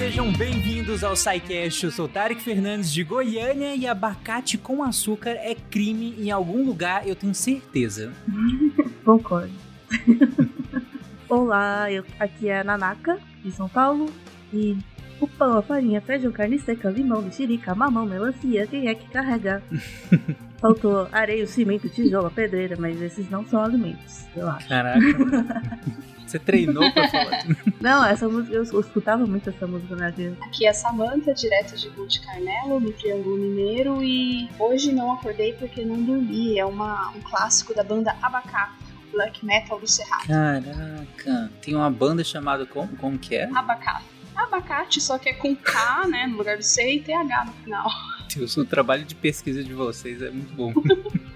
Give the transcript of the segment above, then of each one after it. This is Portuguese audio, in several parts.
sejam bem-vindos ao SciCast. Eu sou Tarek Fernandes de Goiânia e abacate com açúcar é crime em algum lugar, eu tenho certeza. Concordo. Olá, eu, aqui é a Nanaka, de São Paulo, e o pão, a farinha, feijão, carne seca, limão, mexerica, mamão, melancia, quem é que carrega? Faltou areia, cimento, tijolo, pedreira, mas esses não são alimentos, eu acho. Caraca. Você treinou pra falar? Não, essa música, eu escutava muito essa música na vida. Aqui é Samanta, direto de Monte Carmelo, no Triângulo Mineiro, e hoje não acordei porque não dormi. É uma, um clássico da banda Abacá, black metal do Cerrado. Caraca, tem uma banda chamada como? Como que é? Abacá. Abacate, só que é com K, né, no lugar do C e TH no final. Deus, o trabalho de pesquisa de vocês é muito bom.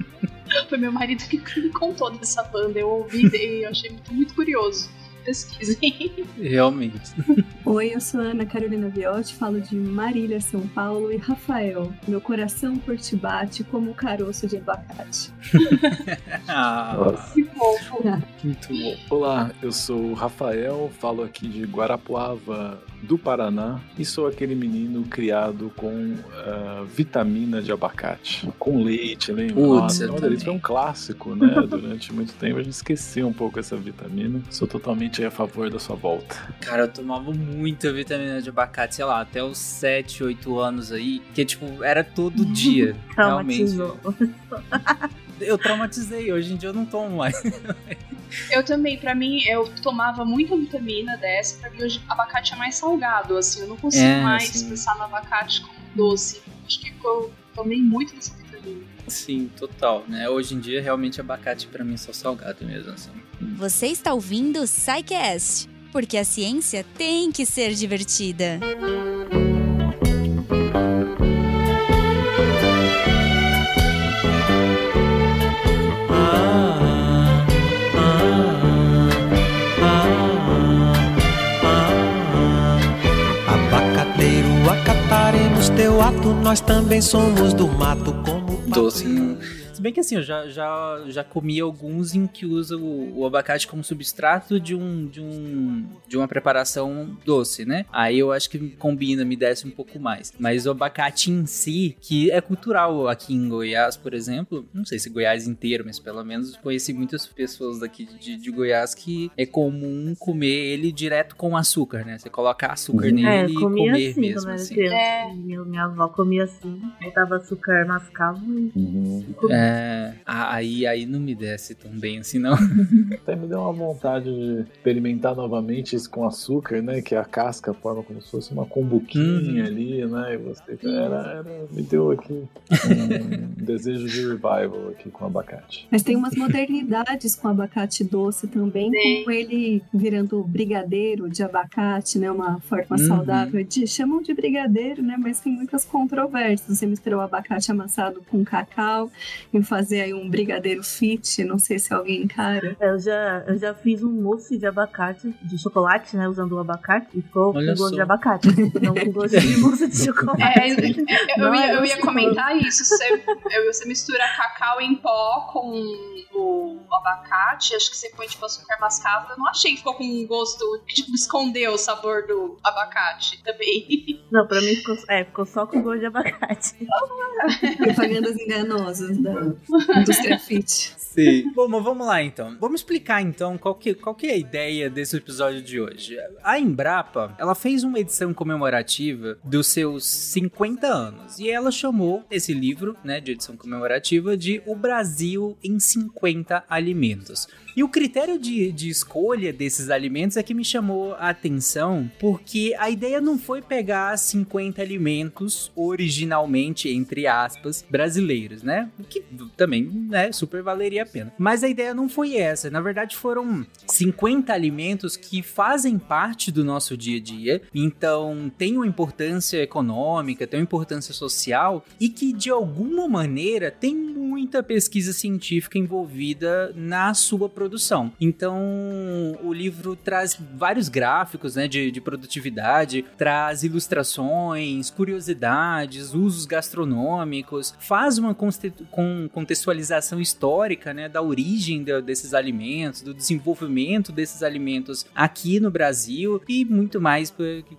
Foi meu marido que me contou dessa banda. Eu ouvi e eu achei muito, muito curioso. Pesquisem. Realmente. Oi, eu sou a Ana Carolina Viotti, falo de Marília, São Paulo. E Rafael, meu coração por ti bate como um caroço de abacate. ah, Que fofo. Muito bom. Olá, eu sou o Rafael, falo aqui de Guarapuava, do Paraná, e sou aquele menino criado com ah, vitamina de abacate, com leite, lembra? Putz, olha, também. isso foi um clássico, né? Durante muito tempo a gente esqueceu um pouco essa vitamina. Sou totalmente a favor da sua volta. Cara, eu tomava muita vitamina de abacate, sei lá, até os 7, 8 anos aí, que tipo, era todo dia. realmente. Eu traumatizei, hoje em dia eu não tomo mais. Eu também, pra mim, eu tomava muita vitamina dessa, pra mim hoje abacate é mais salgado, assim, eu não consigo É, mais sim. pensar no abacate como doce. Acho que eu tomei muito dessa vitamina. Sim, total, né? Hoje em dia, realmente, abacate pra mim é só salgado mesmo, assim. Você está ouvindo o SciCast, porque a ciência tem que ser divertida. Abacateiro, ato, nós também somos do mato como Doce. Bem que assim, eu já, já, já comi alguns em que usa o, o abacate como substrato de um, de um de uma preparação doce, né? Aí eu acho que combina, me desce um pouco mais. Mas o abacate em si, que é cultural aqui em Goiás, por exemplo, não sei se Goiás inteiro, mas pelo menos conheci muitas pessoas daqui de, de Goiás que é comum comer ele direto com açúcar, né? Você coloca açúcar É, nele eu e comer assim mesmo, assim. É. Minha, minha avó comia assim, botava açúcar, mascava e Uhum. comia. É, a- aí, aí não me desce tão bem assim, não. Até me deu uma vontade de experimentar novamente isso com açúcar, né? Que a casca forma como se fosse uma combuquinha Uhum. ali, né? E você era, era- me deu aqui um desejo de revival aqui com abacate. Mas tem umas modernidades com abacate doce também, Tem. como ele virando brigadeiro de abacate, né? Uma forma Uhum. saudável de chamam de brigadeiro, né? Mas tem muitas controvérsias. Você misturou o abacate amassado com cacau e fazer aí um brigadeiro fit, não sei se alguém encara. Eu já, eu já fiz um mousse de abacate, de chocolate, né? Usando o abacate, e ficou Olha com gosto só. de abacate. Não com gosto de mousse de chocolate. É, eu, eu Não, ia, é eu ia comentar isso. Você, você mistura cacau em pó com o abacate, acho que você põe tipo açúcar mascavo. Eu não achei que ficou com um gosto que tipo, escondeu o sabor do abacate também. Não, pra mim ficou, é, ficou só com gosto de abacate. Propagandas enganosas da indústria fit. Sim. Bom, mas vamos lá então. Vamos explicar então qual que, qual que é a ideia desse episódio de hoje. A Embrapa, ela fez uma edição comemorativa dos seus 50 anos e ela chamou esse livro, né, de edição comemorativa de O Brasil em 50 Alimentos. E o critério de, de escolha desses alimentos é que me chamou a atenção, porque a ideia não foi pegar 50 alimentos originalmente, entre aspas, brasileiros, né? O que também, né, super valeria a pena. Mas a ideia não foi essa. Na verdade, foram 50 alimentos que fazem parte do nosso dia a dia, então tem uma importância econômica, tem uma importância social e que de alguma maneira tem muita pesquisa científica envolvida na sua produção. Então, o livro traz vários gráficos né, de, de produtividade, traz ilustrações, curiosidades, usos gastronômicos, faz uma com contextualização histórica né, da origem de, desses alimentos, do desenvolvimento desses alimentos aqui no Brasil e muito mais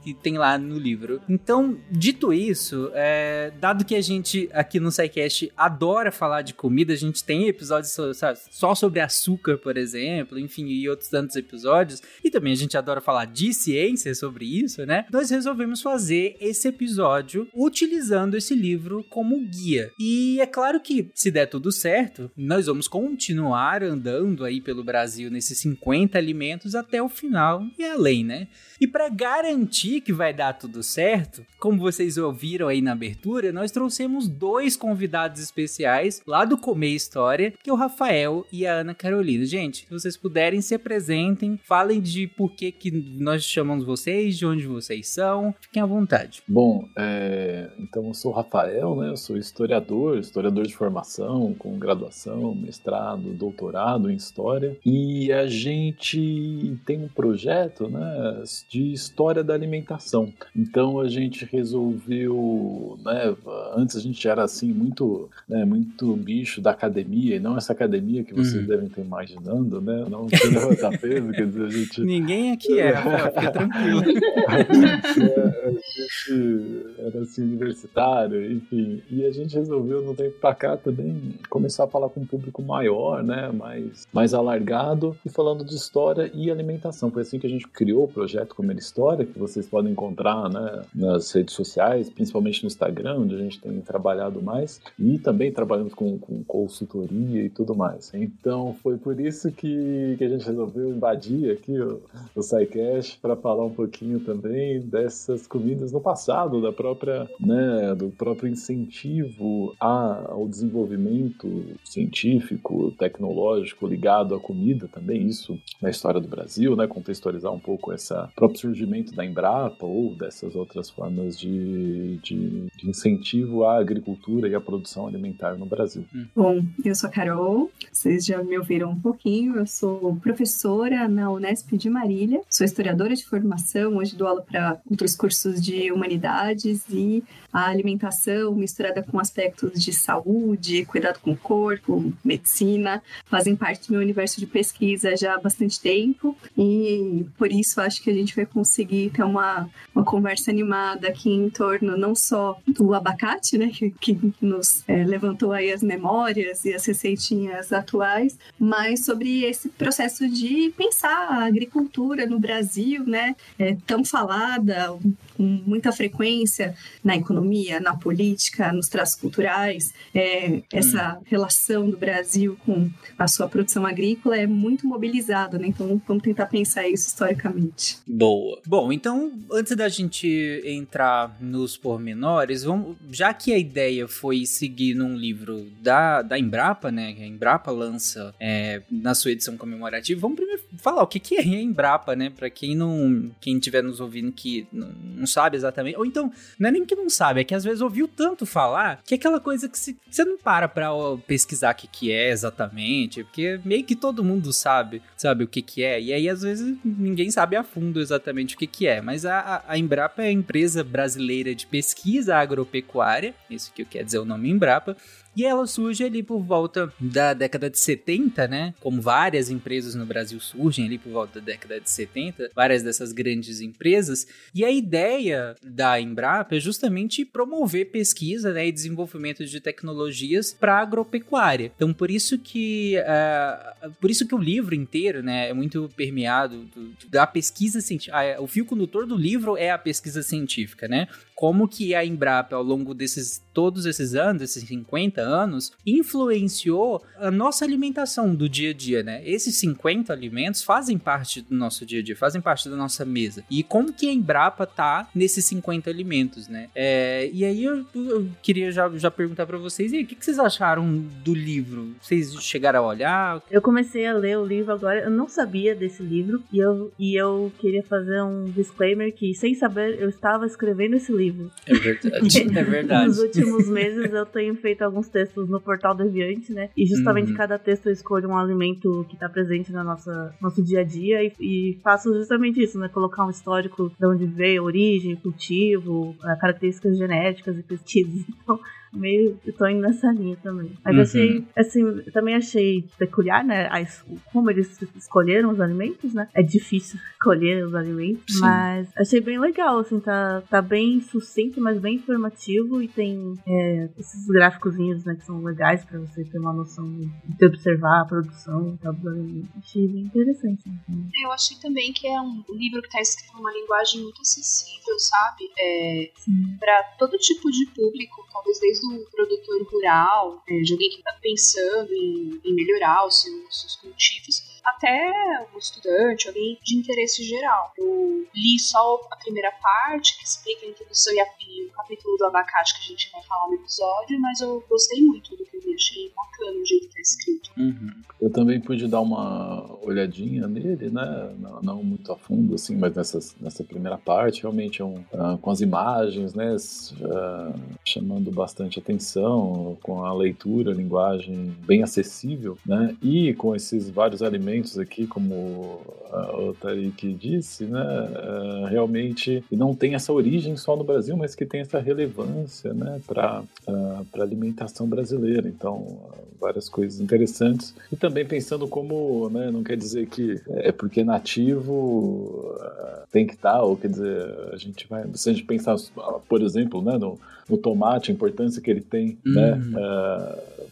que tem lá no livro. Então, dito isso, é, dado que a gente aqui no SciCast adora falar de comida, a gente tem episódios sabe, só sobre açúcar, por exemplo, enfim, e outros tantos episódios, e também a gente adora falar de ciência sobre isso, né? Nós resolvemos fazer esse episódio utilizando esse livro como guia. E é claro que, se der tudo certo, nós vamos continuar andando aí pelo Brasil nesses 50 alimentos até o final e além, né? E para garantir que vai dar tudo certo, como vocês ouviram aí na abertura, nós trouxemos dois convidados especiais lá do Comer História, que é o Rafael e a Ana Carolina. Gente, se vocês puderem, se apresentem, falem de por que, que nós chamamos vocês, de onde vocês são, fiquem à vontade. Bom, é... então eu sou o Rafael, né? Eu sou historiador, historiador de formação, com graduação, mestrado, doutorado em História, e a gente tem um projeto, né? De história da alimentação. Então a gente resolveu, né, antes a gente era assim muito, né, muito bicho da academia e não essa academia que vocês uhum. devem estar imaginando, né? Não se levantar peso, quer dizer, a gente Ninguém aqui é, fica tranquilo. a, gente, a gente era assim universitário, enfim, e a gente resolveu no tempo para cá também começar a falar com um público maior, né, mais mais alargado e falando de história e alimentação. Foi assim que a gente criou o projeto Comer História, que vocês podem encontrar né, nas redes sociais, principalmente no Instagram, onde a gente tem trabalhado mais, e também trabalhamos com, com consultoria e tudo mais. Então foi por isso que, que a gente resolveu invadir aqui o, o SciCast para falar um pouquinho também dessas comidas no passado, da própria, né, do próprio incentivo a, ao desenvolvimento científico, tecnológico ligado à comida também, isso na história do Brasil, né, contextualizar um pouco essa próprio surgimento da Embrapa ou dessas outras formas de, de, de incentivo à agricultura e à produção alimentar no Brasil. Hum. Bom, eu sou a Carol, vocês já me ouviram um pouquinho, eu sou professora na Unesp de Marília, sou historiadora de formação, hoje dou aula para outros cursos de humanidades e a alimentação misturada com aspectos de saúde, cuidado com o corpo, medicina, fazem parte do meu universo de pesquisa já há bastante tempo e por isso acho que a gente vai conseguir ter uma, uma conversa animada aqui em torno não só do abacate, né, que, que nos é, levantou aí as memórias e as receitinhas atuais, mas sobre esse processo de pensar a agricultura no Brasil, né, é, tão falada, com muita frequência na economia, na política, nos traços culturais. É, essa relação do Brasil com a sua produção agrícola é muito mobilizada, né? Então vamos tentar pensar isso historicamente. Boa. Bom, então antes da gente entrar nos pormenores, vamos, já que a ideia foi seguir num livro da, da Embrapa, né? Que a Embrapa lança é, na sua edição comemorativa, vamos primeiro falar o que, que é a Embrapa, né? Para quem não, quem estiver nos ouvindo que não, não sabe exatamente. Ou então, não é nem que não sabe, é que às vezes ouviu tanto falar que é aquela coisa que você não para pra pesquisar o que, que é exatamente, porque meio que todo mundo sabe, sabe o que, que é. E aí, às vezes, ninguém sabe a fundo exatamente o que, que é. Mas a, a Embrapa é a empresa brasileira de pesquisa agropecuária, isso que quer dizer o nome Embrapa, e ela surge ali por volta da década de 70, né? Como várias empresas no Brasil surgem ali por volta da década de 70, várias dessas grandes empresas. E a ideia da Embrapa é justamente promover pesquisa né, e desenvolvimento de tecnologias para agropecuária. Então, por isso que uh, por isso que o livro inteiro, né, é muito permeado do, da pesquisa científica. Ah, o fio condutor do livro é a pesquisa científica, né? Como que a Embrapa, ao longo desses todos esses anos, esses 50 anos, influenciou a nossa alimentação do dia a dia, né? Esses 50 alimentos fazem parte do nosso dia a dia, fazem parte da nossa mesa. E como que a Embrapa tá nesses 50 alimentos, né? É, e aí eu, eu, queria já, já perguntar para vocês, e aí, o que, que vocês acharam do livro? Vocês chegaram a olhar? Eu comecei a ler o livro agora, eu não sabia desse livro, e eu, e eu queria fazer um disclaimer que, sem saber, eu estava escrevendo esse livro. É verdade, é verdade. Nos últimos meses eu tenho feito alguns textos no portal Deviante, né? E justamente Uhum. cada texto eu escolho um alimento que tá presente no nossa, nosso dia a dia e, e faço justamente isso, né? Colocar um histórico de onde veio, origem, cultivo, eh, características genéticas e pesquisas. Então, meio eu tô indo nessa linha também. Mas Uhum. achei, assim, também achei peculiar, né? a como eles escolheram os alimentos, né? É difícil escolher os alimentos, Sim. mas achei bem legal, assim, tá, tá bem sucinto, mas bem informativo e tem é, esses gráficozinhos, né, que são legais pra você ter uma noção de de observar a produção e tal dos alimentos. Achei bem interessante. Assim. Eu achei também que é um livro que tá escrito numa linguagem muito acessível, sabe? É, para todo tipo de público, talvez desde o produtor rural, é, de alguém que tá pensando em, em melhorar os seus, seus cultivos, até um estudante, alguém de interesse geral. Eu li só a primeira parte, que explica a introdução e, a, e o capítulo do abacate que a gente vai falar no episódio, mas eu gostei muito do que eu li, achei bacana o jeito que tá escrito. Uhum. Eu também pude dar uma olhadinha nele, né? Não, não muito a fundo, assim, mas nessas, nessa primeira parte, realmente é um, ah, com as imagens, né? ah, chamando bastante atenção, com a leitura, a linguagem bem acessível, né? E com esses vários alimentos aqui, como ah, o Tarik disse, né? ah, realmente não tem essa origem só no Brasil, mas que tem essa relevância, né? Para a alimentação brasileira. Então, várias coisas interessantes. E também pensando como, né, não quer dizer que é porque nativo ah, tem que estar, ou quer dizer, a gente vai, se a gente pensar, por exemplo, né, no, no tomate, a importância que ele tem, né, Uhum.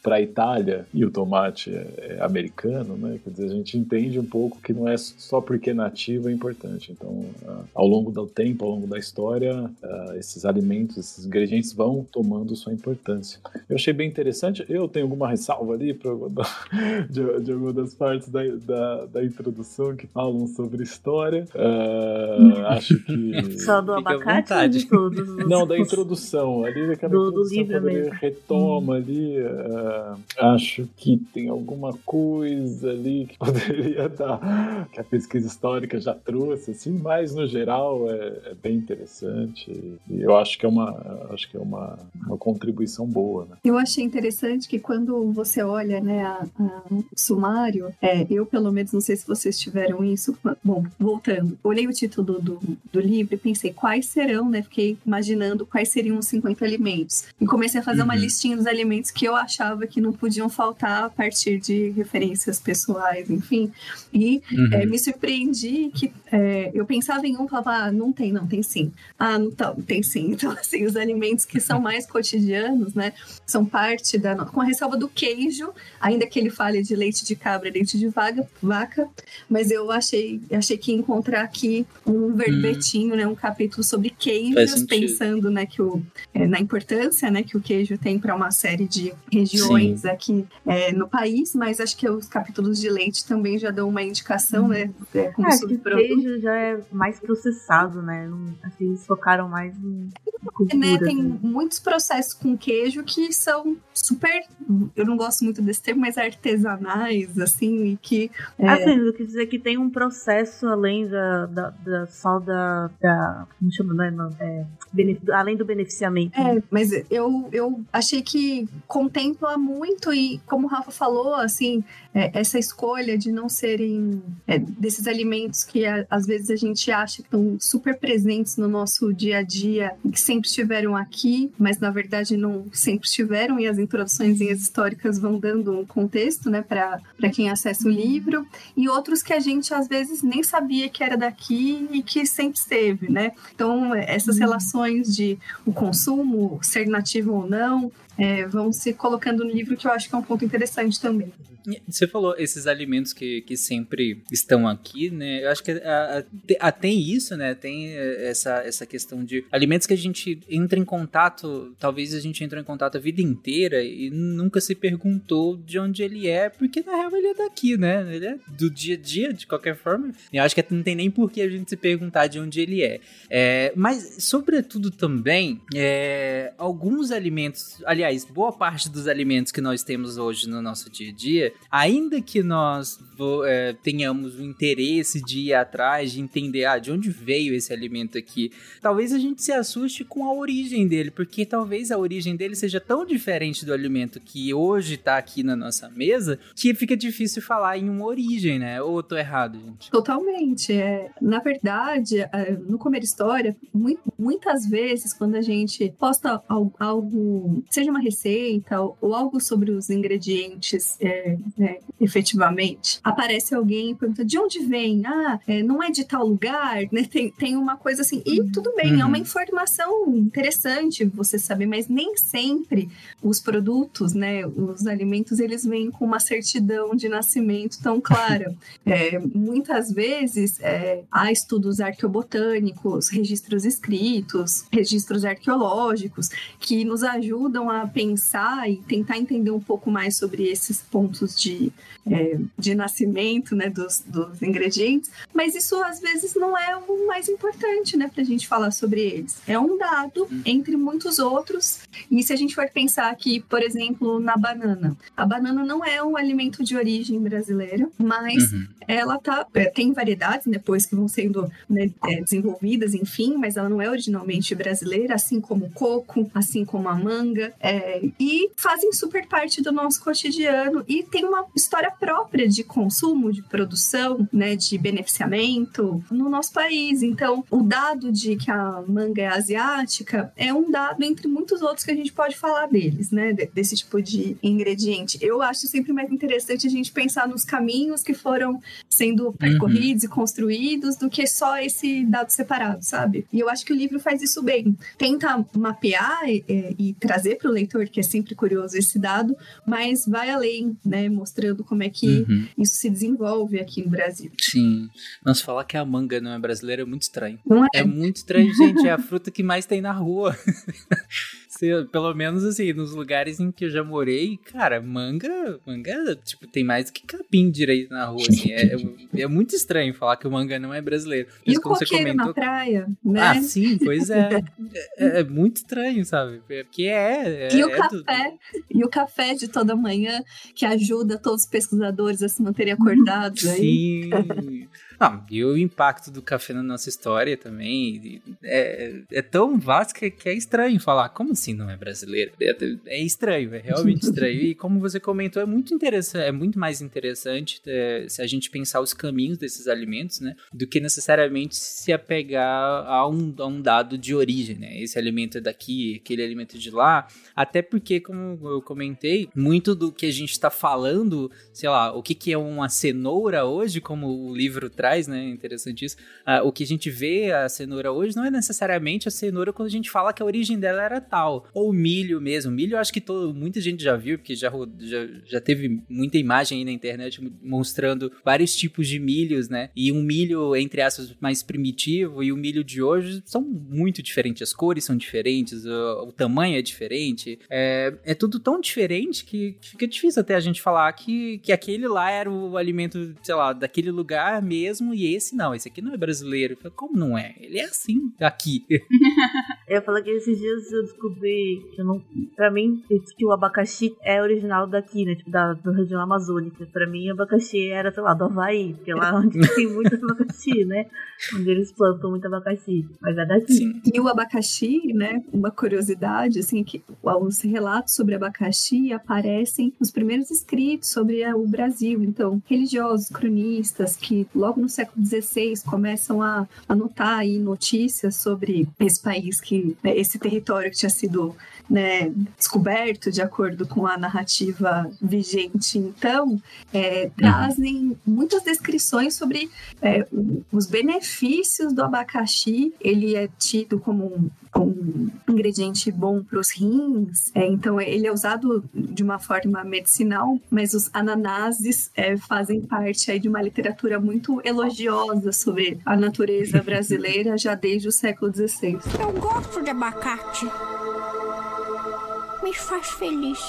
Para a Itália, e o tomate é, é americano, né, quer dizer, a gente entende um pouco que não é só porque é nativo é importante. Então, ao longo do tempo, ao longo da história, esses alimentos, esses ingredientes vão tomando sua importância. Eu achei bem interessante. Eu tenho alguma ressalva ali pra, de, de alguma das partes da, da, da introdução que falam sobre história. Ah, acho que. Só do abacate ou de todos? os- Não, da introdução. Ali daquela Do- do livro mesmo. retoma ali. ah, acho que tem alguma coisa ali que poderia dar, que a pesquisa histórica já trouxe, assim, mas no geral é, é bem interessante. E eu acho que é uma, acho que é uma, uma contribuição boa, né? Eu achei interessante que quando você olha né, a, a- o sumário, é, eu pelo menos não sei se vocês tiveram isso. Bom, voltando, olhei o título do, do livro e pensei quais serão, né? Fiquei imaginando quais seriam os 50 alimentos. E comecei a fazer uma Uhum. listinha dos alimentos que eu achava que não podiam faltar a partir de referências pessoais, enfim. E Uhum. é, me surpreendi que é, eu pensava em um falava, ah, não tem, não, tem sim. Ah, não tá, tem sim. Então, assim, os alimentos que são mais cotidianos, né, são parte da. Com a ressalva do queijo, ainda que ele fale de leite de cabra leite de vaga, vaca, mas eu achei, achei que ia encontrar aqui um verbetinho, né, um capítulo sobre queijos, pensando, né, que o, é, na importância, né, que o queijo tem para uma série de regiões aqui é, no país, mas acho que os capítulos de leite também já dão uma indicação, né, é, como É, acho que o subproduto. queijo já é mais processado, né? Acho que eles focaram mais em cultura. né, tem assim. muitos processos com queijo que são super, eu não gosto muito desse termo, mas artesanais, assim, e que é, Assim, eu quis dizer que tem um processo além da, da, da- só da, da. Como chama, né? Não, é, além do beneficiamento. É, mas eu, eu achei que contempla muito e, como o Rafa falou, assim, é, essa escolha de não serem é, desses alimentos que a- às vezes a gente acha que estão super presentes no nosso dia a dia e que sempre estiveram aqui, mas na verdade não sempre estiveram e as introduções históricas vão dando um contexto, né, para quem acessa o livro e outros que a gente às vezes nem sabia que era daqui e que sempre esteve, né? Então, essas relações de o consumo, ser nativo ou não, é, vão se colocando no livro, que eu acho que é um ponto interessante também. Você falou esses alimentos que, que sempre estão aqui, né? Eu acho que a- tem isso, né? Tem eh, essa, essa questão de alimentos que a gente entra em contato, talvez a gente entrou em contato a vida inteira e nunca se perguntou de onde ele é, porque na real ele é daqui, né? Ele é do dia a dia, de qualquer forma. E eu acho que não tem nem por que a gente se perguntar de onde ele é. É, mas, sobretudo também, é, alguns alimentos. Ali, aliás, boa parte dos alimentos que nós temos hoje no nosso dia a dia, ainda que nós é, tenhamos o interesse de ir atrás, de entender ah, de onde veio esse alimento aqui, talvez a gente se assuste com a origem dele, porque talvez a origem dele seja tão diferente do alimento que hoje tá aqui na nossa mesa, que fica difícil falar em uma origem, né? Ou eu tô errado, gente? Totalmente. É, na verdade, é, no Comer História, muitas vezes, quando a gente posta algo, seja uma receita ou algo sobre os ingredientes é, é, efetivamente, aparece alguém e pergunta de onde vem? Ah, é, não é de tal lugar, né? Tem, tem uma coisa assim, e tudo bem, uhum. é uma uhum. informação interessante você saber, mas nem sempre os produtos, né, os alimentos, eles vêm com uma certidão de nascimento tão clara. é, muitas vezes é, há estudos arqueobotânicos, registros escritos, registros arqueológicos, que nos ajudam a pensar e tentar entender um pouco mais sobre esses pontos de, é, de nascimento né, dos, dos ingredientes, mas isso às vezes não é o mais importante né, para a gente falar sobre eles. É um dado entre muitos outros, e se a gente for pensar aqui, por exemplo, na banana, a banana não é um alimento de origem brasileira, mas uhum. ela tá, é, tem variedades depois que vão sendo né, é, desenvolvidas, enfim, mas ela não é originalmente brasileira, assim como o coco, assim como a manga, é, e fazem super parte do nosso cotidiano e tem uma história própria de consumo, de produção, né, de beneficiamento no nosso país. Então, o dado de que a manga é asiática é um dado entre muitos outros que a gente pode falar deles, né, desse tipo de ingrediente. Eu acho sempre mais interessante a gente pensar nos caminhos que foram sendo percorridos uhum. e construídos do que só esse dado separado, sabe? E eu acho que o livro faz isso bem. Tenta mapear e, e trazer para o leitor, que é sempre curioso esse dado, mas vai além, né, mostrando como é que uhum. isso se desenvolve aqui no Brasil. Sim. Nossa, falar que a manga não é brasileira é muito estranho. Não é? É muito estranho, gente. É a fruta que mais tem na rua. pelo menos assim, nos lugares em que eu já morei, cara, manga, manga, tipo, tem mais que capim direito na rua, assim. É, é, é muito estranho falar que o manga não é brasileiro. Mas e o coqueiro comentou... na praia, né? Ah, sim, pois é. é, é, muito estranho, sabe? Porque é. é e o é café, do... e o café de toda manhã que ajuda todos os pesquisadores a se manterem acordados aí. Não, e o impacto do café na nossa história também é, é tão vasto que, que, é estranho falar. Como assim não é brasileiro? É, é estranho, é realmente estranho. E como você comentou, é muito interessante, é muito mais interessante é, se a gente pensar os caminhos desses alimentos, né? Do que necessariamente se apegar a um, a um dado de origem, né? Esse alimento é daqui, aquele alimento é de lá. Até porque, como eu comentei, muito do que a gente está falando, sei lá, o que, que é uma cenoura hoje, como o livro traz atrás, né? Interessante isso. Uh, o que a gente vê a cenoura hoje não é necessariamente a cenoura quando a gente fala que a origem dela era tal. Ou milho mesmo. Milho eu acho que todo, muita gente já viu, porque já, já, já teve muita imagem aí na internet mostrando vários tipos de milhos, né? E um milho, entre aspas, mais primitivo e o milho de hoje são muito diferentes. As cores são diferentes, o, o tamanho é diferente. É, é tudo tão diferente que fica difícil até a gente falar que, que aquele lá era o alimento, sei lá, daquele lugar mesmo mesmo e esse não, esse aqui não é brasileiro. Eu falei, como não é? Ele é assim aqui. eu falei que esses dias eu descobri que eu não. Pra mim, que o abacaxi é original daqui, né? Tipo, da, da região amazônica. Pra mim, o abacaxi era, sei lá, do Havaí, porque é lá onde tem muito abacaxi, né? Onde eles plantam muito abacaxi. Mas é daqui. Sim. E o abacaxi, né? Uma curiosidade, assim, que os relatos sobre abacaxi aparecem nos primeiros escritos sobre o Brasil. Então, religiosos, cronistas, que logo no século XVI começam a anotar aí notícias sobre esse país que esse território que tinha sido né, descoberto de acordo com a narrativa vigente. Então, é, trazem muitas descrições sobre é, os benefícios do abacaxi. Ele é tido como um, um ingrediente bom para os rins, é, então ele é usado de uma forma medicinal, mas os ananases é, fazem parte aí de uma literatura muito elogiosa sobre a natureza brasileira já desde o século XVI. Eu gosto de abacate me faz feliz.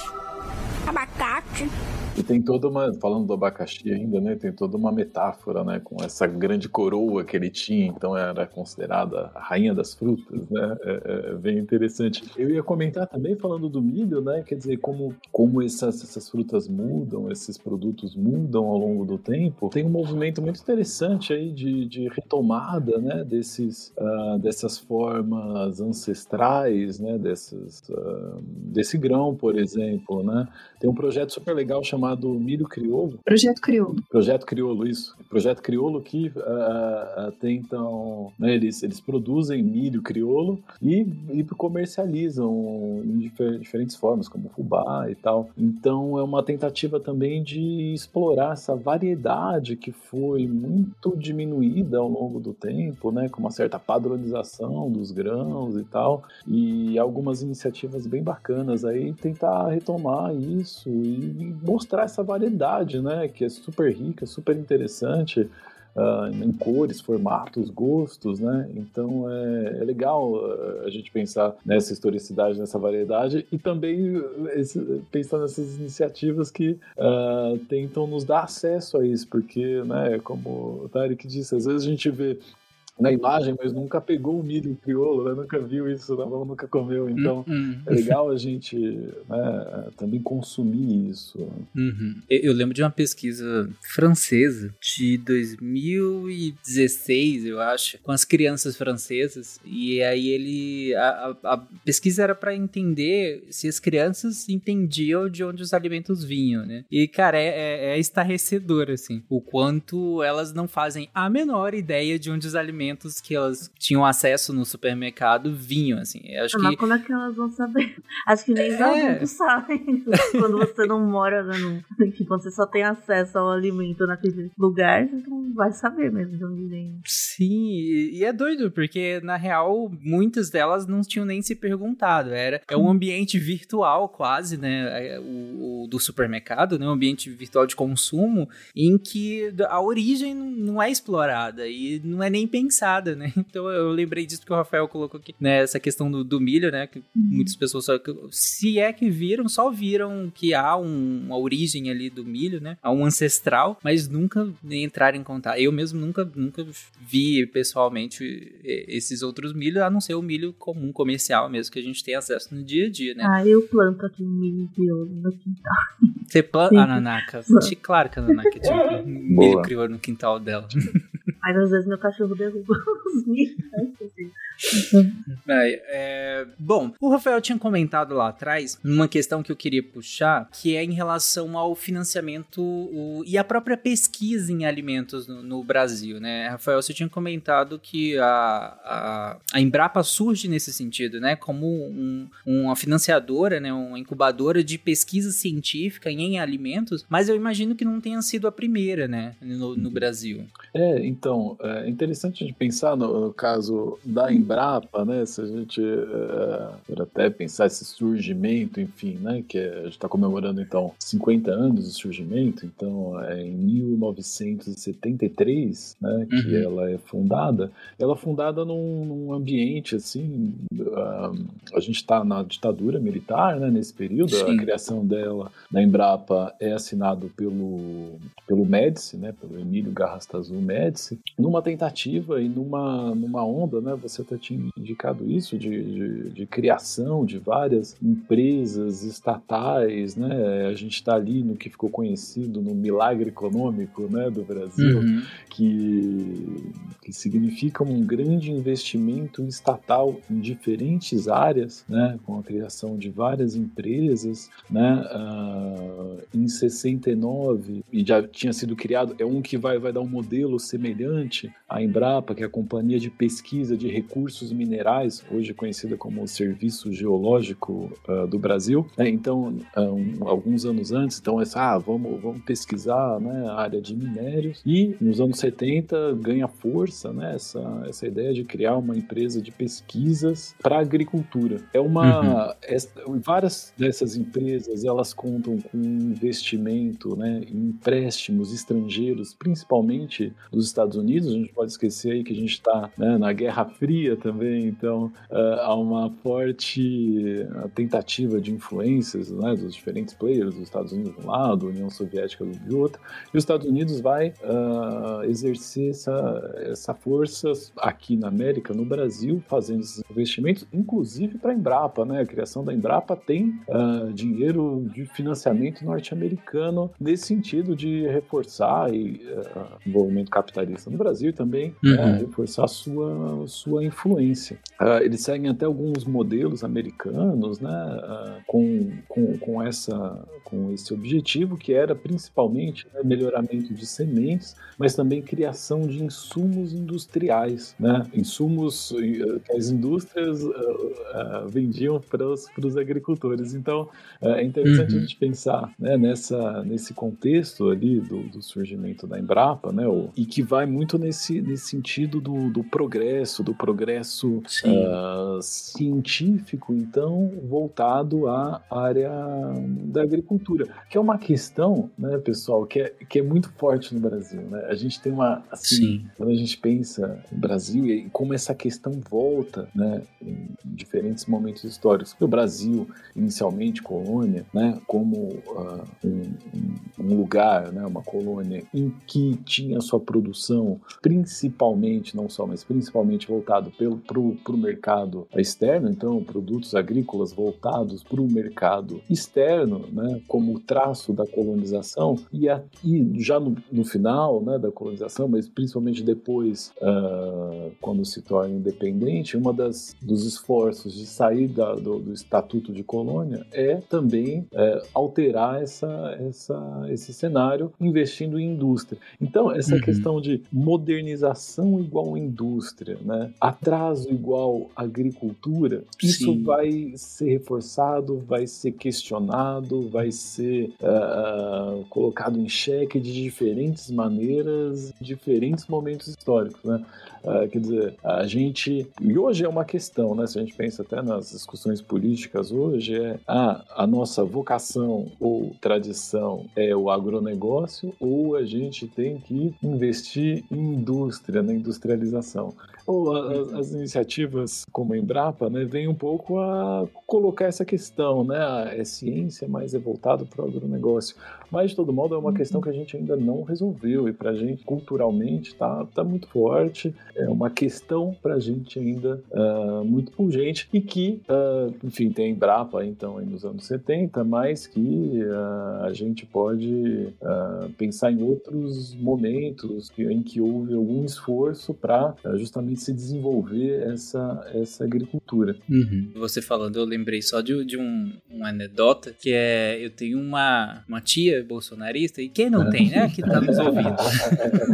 Abacate E tem toda uma, falando do abacaxi ainda, né? Tem toda uma metáfora, né? Com essa grande coroa que ele tinha, então era considerada a rainha das frutas, né? É, é bem interessante. Eu ia comentar também falando do milho, né? Quer dizer, como, como essas, essas frutas mudam, esses produtos mudam ao longo do tempo. Tem um movimento muito interessante aí de, de retomada, né? Desses, uh, dessas formas ancestrais, né? Desses, uh, desse grão, por exemplo, né? Tem um projeto super legal chamado Milho Crioulo. Projeto Crioulo. Projeto Crioulo, isso. Projeto Crioulo que uh, tentam, né, eles, eles produzem milho crioulo e, e comercializam em difer diferentes formas, como fubá e tal. Então é uma tentativa também de explorar essa variedade que foi muito diminuída ao longo do tempo, né, com uma certa padronização dos grãos e tal, e algumas iniciativas bem bacanas aí tentar retomar isso e mostrar essa variedade, né? Que é super rica, super interessante. Uh, em cores, formatos, gostos, né? Então é, é legal uh, a gente pensar nessa historicidade, nessa variedade e também esse, pensar nessas iniciativas que uh, tentam nos dar acesso a isso, porque, né, como o Tarek disse, às vezes a gente vê na imagem, mas nunca pegou o milho crioulo, né? nunca viu isso na mão, nunca comeu. Então uhum. é legal a gente né, também consumir isso. Uhum. Eu lembro de uma pesquisa francesa de 2016, eu acho, com as crianças francesas. E aí ele. A, a, a pesquisa era para entender se as crianças entendiam de onde os alimentos vinham, né? E, cara, é, é, é estarrecedor, assim, o quanto elas não fazem a menor ideia de onde os alimentos alimentos que elas tinham acesso no supermercado vinham, assim. Eu acho ah, que... como é que elas vão saber? Acho que nem os é. adultos sabem. quando você não mora, né, no... tipo, você só tem acesso ao alimento naquele lugar, você não vai saber mesmo de onde vem. Sim, e é doido, porque na real, muitas delas não tinham nem se perguntado. Era é um ambiente virtual quase, né? É, o, o do supermercado, né? Um ambiente virtual de consumo em que a origem não é explorada e não é nem pensada pensada, né? Então eu lembrei disso que o Rafael colocou aqui, né? Essa questão do, do milho, né? Que uhum. muitas pessoas só, se é que viram, só viram que há um, uma origem ali do milho, né? Há um ancestral, mas nunca entraram em contato. Eu mesmo nunca, nunca vi pessoalmente esses outros milhos, a não ser o milho comum, comercial mesmo, que a gente tem acesso no dia a dia, né? Ah, eu planto aqui um milho crioulo no quintal. Você planta? Ah, Nanaka. Claro que a Nanaka tinha um milho crioulo no quintal dela. Mas às vezes meu cachorro derruba os milhos. É, é, bom, o Rafael tinha comentado lá atrás uma questão que eu queria puxar, que é em relação ao financiamento o, e a própria pesquisa em alimentos no, no, Brasil, né? Rafael, você tinha comentado que a, a, a Embrapa surge nesse sentido, né? Como um, uma financiadora, né? Uma incubadora de pesquisa científica em alimentos, mas eu imagino que não tenha sido a primeira, né? No, no Brasil. É, então, é interessante de pensar no, no caso da Embrapa Embrapa, né? Se a gente é, até pensar esse surgimento, enfim, né? Que é, a gente está comemorando então 50 anos do surgimento, então é em 1973, né? Que uhum. ela é fundada. Ela é fundada num, num ambiente assim, uh, a gente está na ditadura militar, né? Nesse período, Sim. a criação dela da Embrapa é assinado pelo pelo Médici, né? Pelo Emílio Garrastazu Médici, numa tentativa e numa numa onda, né? Você tá tinha indicado isso, de, de, de criação de várias empresas estatais, né? A gente está ali no que ficou conhecido no milagre econômico né, do Brasil, uhum. que, que significa um grande investimento estatal em diferentes áreas, né? Com a criação de várias empresas, né? Uh, em 69, e já tinha sido criado, é um que vai, vai dar um modelo semelhante à Embrapa, que é a Companhia de Pesquisa de Recursos Recursos Minerais, hoje conhecida como o Serviço Geológico uh, do Brasil. É, então, um, alguns anos antes, então, essa, ah, vamos, vamos pesquisar né, a área de minérios. E nos anos 70 ganha força né, essa, essa ideia de criar uma empresa de pesquisas para agricultura. É uma. Uhum. Essa, várias dessas empresas elas contam com investimento né, em empréstimos estrangeiros, principalmente dos Estados Unidos. A gente pode esquecer aí que a gente está né, na Guerra Fria também, então uh, há uma forte tentativa de influências né, dos diferentes players, dos Estados Unidos de um lado, União Soviética do outro, e os Estados Unidos vai uh, exercer essa, essa força aqui na América, no Brasil, fazendo esses investimentos, inclusive para a Embrapa, né? A criação da Embrapa tem uh, dinheiro de financiamento norte-americano nesse sentido de reforçar e, uh, o movimento capitalista no Brasil e também uhum. uh, reforçar sua, sua influência. Eles seguem até alguns modelos americanos, né? com, com, com, essa, com esse objetivo que era principalmente né, melhoramento de sementes, mas também criação de insumos industriais, né? Insumos que as indústrias uh, uh, vendiam para os agricultores. Então, é interessante uhum. a gente pensar né, nessa, nesse contexto ali do, do, surgimento da Embrapa, né? O, e que vai muito nesse, nesse sentido do, do progresso, do progresso uh, científico, então, voltado à área da agricultura, que é uma questão, né, pessoal, que é, que é muito forte no Brasil, né? A gente tem uma, assim, Sim. quando a gente pensa no Brasil e como essa questão volta, né, em diferentes momentos históricos. O Brasil, inicialmente colônia, né, como uh, um, um, lugar, né, uma colônia em que tinha sua produção principalmente, não só, mas principalmente voltado para o mercado externo, então produtos agrícolas voltados para o mercado externo, né, como traço da colonização e, a, e já no, no, final né, da colonização, mas principalmente depois, uh, quando se torna independente, uma das dos esforços de sair da, do, do, estatuto de colônia é também é, alterar essa, essa, esse cenário investindo em indústria. Então essa uhum. questão de modernização igual indústria, né, atraso igual agricultura, isso Sim. vai ser reforçado, vai ser questionado, vai ser uh, colocado em xeque de diferentes maneiras, diferentes momentos históricos, né? Uh, quer dizer, a gente. E hoje é uma questão, né? Se a gente pensa até nas discussões políticas hoje, é ah, a nossa vocação ou tradição é o agronegócio, ou a gente tem que investir em indústria, na industrialização. Ou as, as iniciativas como a Embrapa, né, vem um pouco a colocar essa questão, né? É ciência, mas é voltado para o agronegócio. Mas, de todo modo, é uma uhum. questão que a gente ainda não resolveu e para a gente, culturalmente, está tá muito forte. É uma questão para a gente ainda uh, muito pungente e que, uh, enfim, tem a Embrapa, então, aí nos anos 70, mas que uh, a gente pode pensar em outros momentos em que houve algum esforço para justamente se desenvolver essa, essa agricultura. Uhum. Você falando, eu lembrei só de, de um, uma anedota que é: eu tenho uma, uma tia bolsonarista, e quem não tem, né? Que tá nos ouvindo.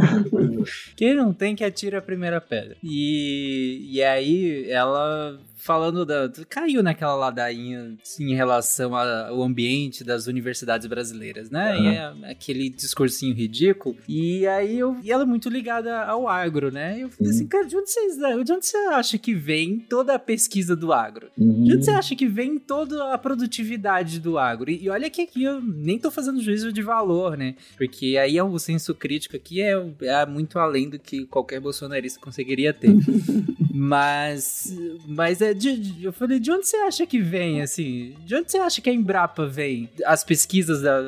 quem não tem que atira a primeira pedra. E, e aí ela falando da. Caiu naquela ladainha assim, em relação ao ambiente das universidades brasileiras, né? Uhum. E é aquele discursinho ridículo. E aí eu. E ela é muito ligada ao agro, né? E eu falei uhum. assim, cara, de onde, vocês, de onde você acha que vem toda a pesquisa do agro? Uhum. De onde você acha que vem toda a produtividade do agro? E, e olha que aqui eu nem tô fazendo juízo de valor, né? Porque aí é o senso crítico aqui é, é muito além do que qualquer bolsonarista conseguiria ter. mas. Mas é de, de, eu falei, de onde você acha que vem, assim? De onde você acha que a Embrapa vem? As pesquisas da,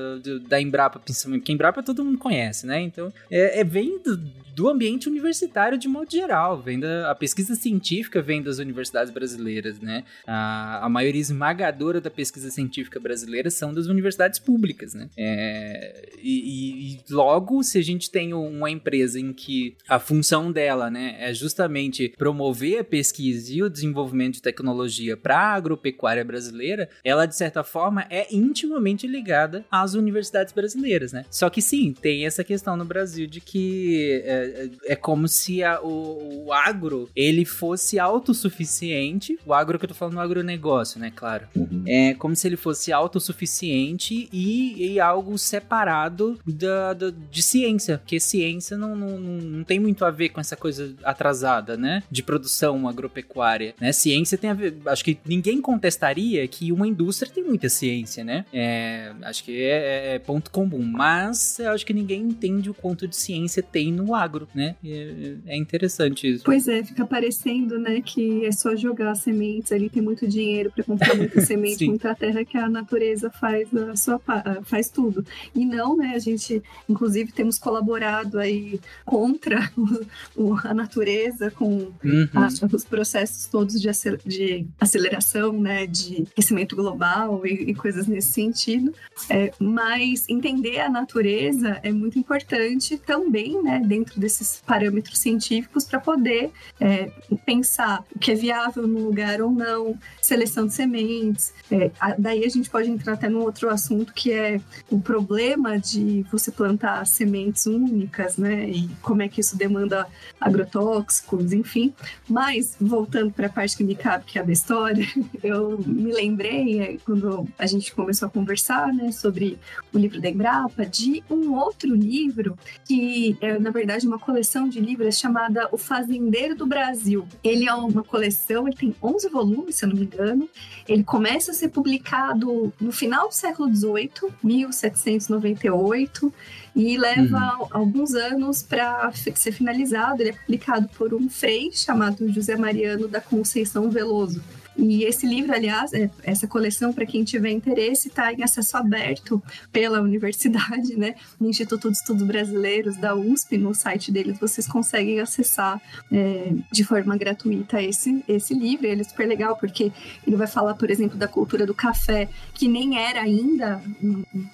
da Embrapa, principalmente, porque a Embrapa todo mundo conhece, né? Então, é, é vem do, do ambiente universitário de modo geral. Vem da, a pesquisa científica vem das universidades brasileiras, né? A, a maioria esmagadora da pesquisa científica brasileira são das universidades públicas, né? É, e, e, logo, se a gente tem uma empresa em que a função dela, né, é justamente promover a pesquisa e o desenvolvimento de tecnologia para a agropecuária brasileira, ela de certa forma é intimamente ligada às universidades brasileiras, né? Só que sim, tem essa questão no Brasil de que é, é, é, como se a, o, o, agro ele fosse autossuficiente. O agro que eu tô falando, o agronegócio, né? Claro. Uhum. É como se ele fosse autossuficiente e, e algo separado da, da, de ciência. Porque ciência não, não, não tem muito a ver com essa coisa atrasada, né? De, produção agropecuária, né? Ciência tem a ver, acho que ninguém contestaria que uma indústria tem muita ciência, né? É, acho que é, é ponto comum, mas eu acho que ninguém entende o quanto de ciência tem no agro, né? É, é interessante isso. Pois é, fica parecendo, né, que é só jogar sementes ali, tem muito dinheiro para comprar muita semente, muita terra que a natureza faz a sua faz tudo. E não, né, a gente inclusive temos colaborado aí contra o- o- a natureza com Uhum. a- os processos todos de, acel- de aceleração, né, de aquecimento global e, e coisas nesse sentido. É, mas entender a natureza é muito importante também, né, dentro desses parâmetros científicos para poder é, pensar o que é viável no lugar ou não, seleção de sementes. É, a- daí a gente pode entrar até num outro assunto que é o problema de você plantar sementes únicas, né, e como é que isso demanda agrotóxicos, enfim. Mas, voltando para a parte que me cabe, que é a da história, eu me lembrei, é, quando a gente começou a conversar né, sobre o livro da Embrapa, de um outro livro que é, na verdade, uma coleção de livros chamada O Fazendeiro do Brasil. Ele é uma coleção, ele tem 11 volumes, se eu não me engano. Ele começa a ser publicado no final do século XVIII, 1798, e leva alguns anos para ser finalizado. Ele é publicado por um frei chamado José Mariano da Conceição Veloso. E esse livro, aliás, é- essa coleção, para quem tiver interesse, está em acesso aberto pela universidade, né? No Instituto de Estudos Brasileiros da USP, no site deles, vocês conseguem acessar é, de forma gratuita esse, esse livro. Ele é super legal porque ele vai falar, por exemplo, da cultura do café, que nem era ainda,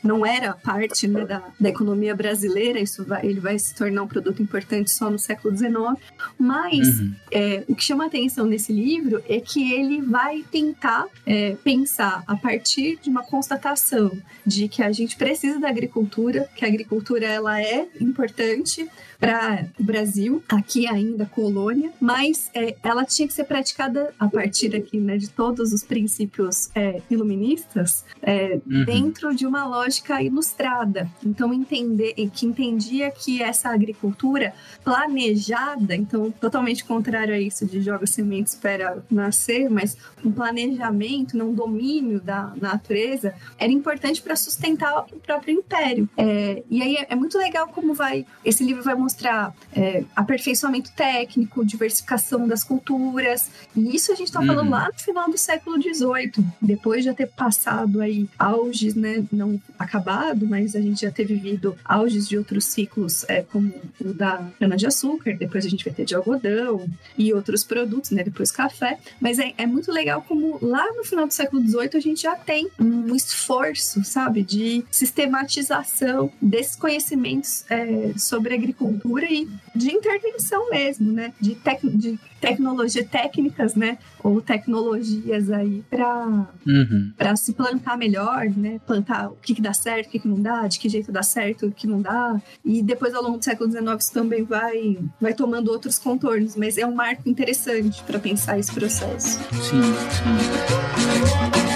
não era parte né, da, da economia brasileira. Isso vai, ele vai se tornar um produto importante só no século XIX. Mas Uhum. é, o que chama atenção nesse livro é que ele vai tentar é, pensar a partir de uma constatação de que a gente precisa da agricultura, que a agricultura ela é importante para o Brasil, aqui ainda colônia, mas é, ela tinha que ser praticada a partir aqui né, de todos os princípios é, iluministas é, Uhum. dentro de uma lógica ilustrada. Então entender que entendia que essa agricultura planejada, então totalmente contrário a isso de joga sementes para nascer, mas um planejamento, não um domínio da natureza, era importante para sustentar o próprio império. É, e aí é, é muito legal como vai esse livro vai mostrar é, aperfeiçoamento técnico, diversificação das culturas. E isso a gente está falando Uhum. lá no final do século XVIII, depois de já ter passado aí auges, né, não acabado, mas a gente já ter vivido auges de outros ciclos, é, como o da cana-de-açúcar, depois a gente vai ter de algodão e outros produtos, né, depois café. Mas é, é muito legal como lá no final do século XVIII a gente já tem um esforço, sabe, de sistematização desses conhecimentos é, sobre agricultura e de intervenção mesmo, né, de, tec de tecnologia, técnicas, né, ou tecnologias aí para Uhum. se plantar melhor, né? Plantar o que, que dá certo, o que, que não dá, de que jeito dá certo, o que não dá. E depois, ao longo do século XIX, isso também vai, vai tomando outros contornos, mas é um marco interessante para pensar esse processo. Sim, sim.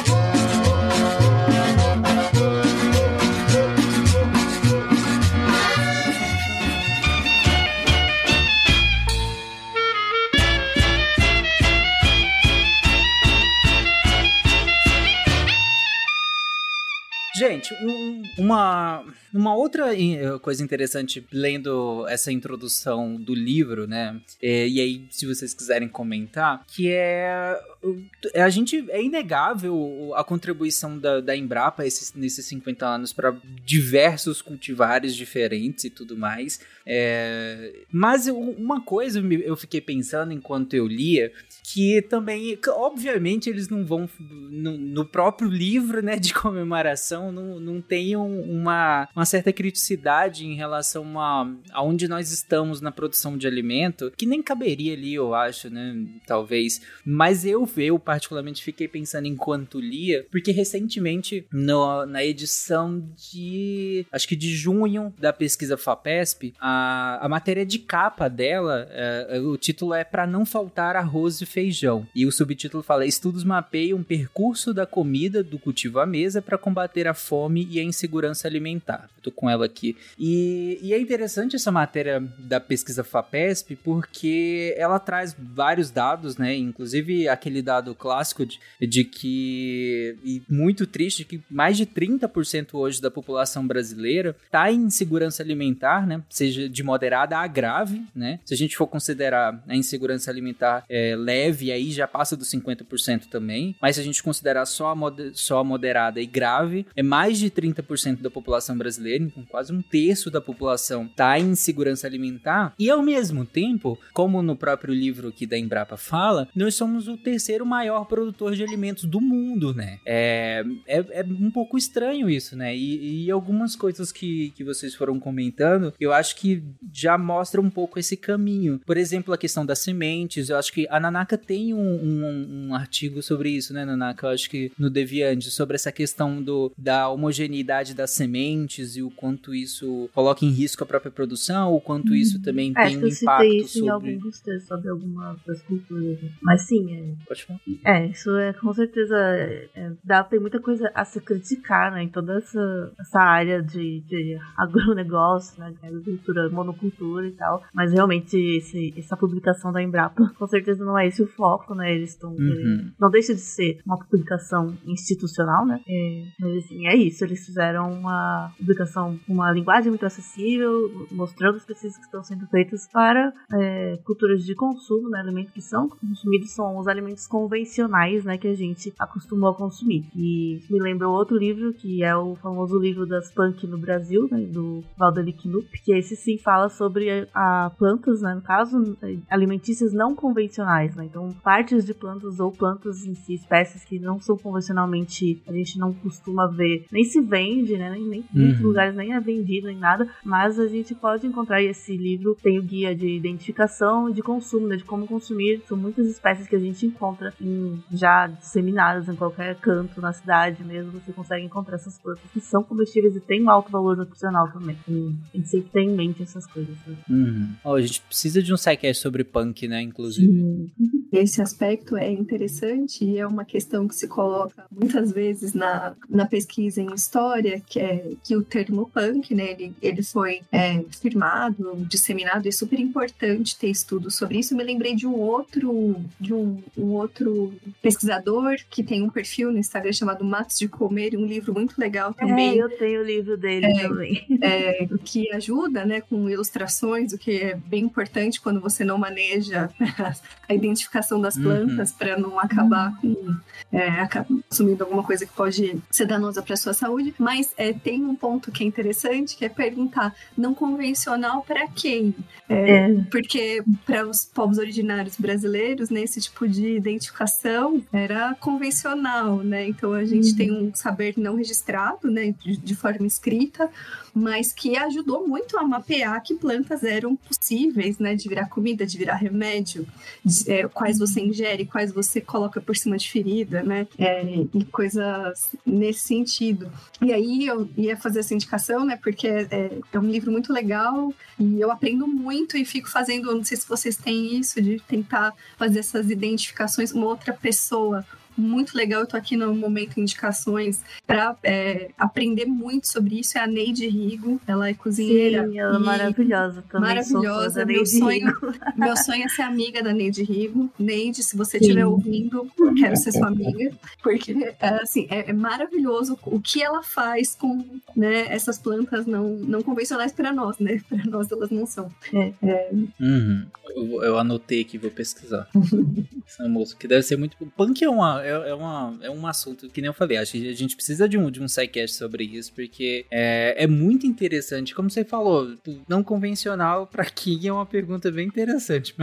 Gente, um- uma, uma outra eh, coisa interessante lendo essa introdução do livro, né? eh, e aí, se vocês quiserem comentar, que é. o- A gente. É inegável a contribuição da, da Embrapa esses, nesses 50 anos para diversos cultivares diferentes e tudo mais. É, mas eu- uma coisa eu fiquei pensando enquanto eu lia, que também, obviamente, eles não vão no, no próprio livro, né, de comemoração, não, não tem um- uma, uma certa criticidade em relação a aonde nós estamos na produção de alimento, que nem caberia ali, eu acho, né, talvez. Mas eu, eu particularmente fiquei pensando enquanto lia, porque recentemente no- na edição de, acho que de junho da pesquisa FAPESP, a, a matéria de capa dela, é, o título é Para Não Faltar Arroz e Feijão. E o subtítulo fala: Estudos mapeiam percurso da comida do cultivo à mesa para combater a fome fome e a insegurança alimentar. Eu tô com ela aqui. E, e é interessante essa matéria da pesquisa FAPESP porque ela traz vários dados, né? Inclusive aquele dado clássico de, de que, e muito triste, que mais de 30% hoje da população brasileira está em insegurança alimentar, né? Seja de moderada a grave, né? Se a gente for considerar a insegurança alimentar é, leve, aí já passa dos 50% também. Mas se a gente considerar só a, só a moderada e grave, é mais de 30% da população brasileira, então quase um terço da população está em insegurança alimentar. E ao mesmo tempo, como no próprio livro que da Embrapa fala, nós somos o terceiro maior produtor de alimentos do mundo, né? É, é, é um pouco estranho isso, né? E, e, algumas coisas que, que vocês foram comentando, eu acho que já mostra um pouco esse caminho. Por exemplo, a questão das sementes, eu acho que a Nanaka tem um, um, um artigo sobre isso, né, Nanaka? Eu acho que no Deviante, sobre essa questão do, da homogeneidade das sementes e o quanto isso coloca em risco a própria produção, o quanto uhum. isso também é, tem um impacto isso sobre... em alguns textos, sobre algumas das culturas. Mas sim, é... Pode falar. É, isso é com certeza... É, dá, tem muita coisa a se criticar, né, em toda essa, essa área de, de agronegócio, né, de agricultura, monocultura e tal. Mas realmente esse, essa publicação da Embrapa, com certeza não é esse o foco, né, eles estão... Uhum. Não deixa de ser uma publicação institucional, né, é, mas assim, é isso, eles fizeram uma publicação com uma linguagem muito acessível, mostrando as pesquisas que estão sendo feitas para é, culturas de consumo, né, alimentos que são consumidos são os alimentos convencionais, né, que a gente acostumou a consumir. E me lembra outro livro, que é o famoso livro das punk no Brasil, né, do Valdeli Knupp, que esse sim fala sobre a, a plantas, né, no caso, alimentícias não convencionais, né, então partes de plantas ou plantas em si, espécies que não são convencionalmente, a gente não costuma ver, nem se vende, né, nem, nem uhum. muitos lugares nem é vendido nem nada, mas a gente pode encontrar esse livro, tem o guia de identificação e de consumo, né, de como consumir, são muitas espécies que a gente encontra em, já disseminadas em qualquer canto na cidade mesmo, você consegue encontrar essas plantas que são comestíveis e têm um alto valor nutricional também. E a gente sempre tem em mente essas coisas. Né? Uhum. Oh, a gente precisa de um sidecast sobre punk, né, inclusive. Uhum. Esse aspecto é interessante e é uma questão que se coloca muitas vezes na, na pesquisa em história, que é que o termo punk, né, ele, ele foi é, firmado, disseminado, e é super importante ter estudos sobre isso. Eu me lembrei de um outro, de um, um outro pesquisador que tem um perfil no Instagram chamado Matos de Comer, um livro muito legal também. É, eu tenho o livro dele é, também. É, que ajuda, né, com ilustrações, o que é bem importante quando você não maneja a identificação das uhum. plantas uhum. para não acabar com é, consumindo alguma coisa que pode ser danosa para sua saúde. Mas é, tem um ponto que é interessante, que é perguntar não convencional para quem? É, é. Porque para os povos originários brasileiros, né, esse tipo de identificação era convencional, né? Então a gente uhum. tem um saber não registrado, né, de, de forma escrita, mas que ajudou muito a mapear que plantas eram possíveis, né, de virar comida, de virar remédio, de, é, quais você ingere, quais você coloca por cima de ferida, né, é, e coisas nesse sentido. E aí eu ia fazer essa indicação, né, porque é, é um livro muito legal e eu aprendo muito e fico fazendo, não sei se vocês têm isso, de tentar fazer essas identificações, uma outra pessoa muito legal. Eu tô aqui no momento indicações para é, aprender muito sobre isso. É a Neide Rigo, ela é cozinheira. Sim, ela é maravilhosa também. Maravilhosa. Meu sonho, meu sonho é ser amiga da Neide Rigo. Neide, se você estiver ouvindo, eu quero ser sua amiga, porque é, assim, é, é, maravilhoso o que ela faz com né, essas plantas não, não convencionais para nós, né? Para nós elas não são. É, é. uhum. eu, eu, anotei aqui, vou pesquisar. Esse moço que deve ser muito. O punk é uma é, é, uma, é um assunto que nem eu falei. Acho que a gente precisa de um, de um sidecast sobre isso, porque é, é muito interessante. Como você falou, não convencional para quem é uma pergunta bem interessante.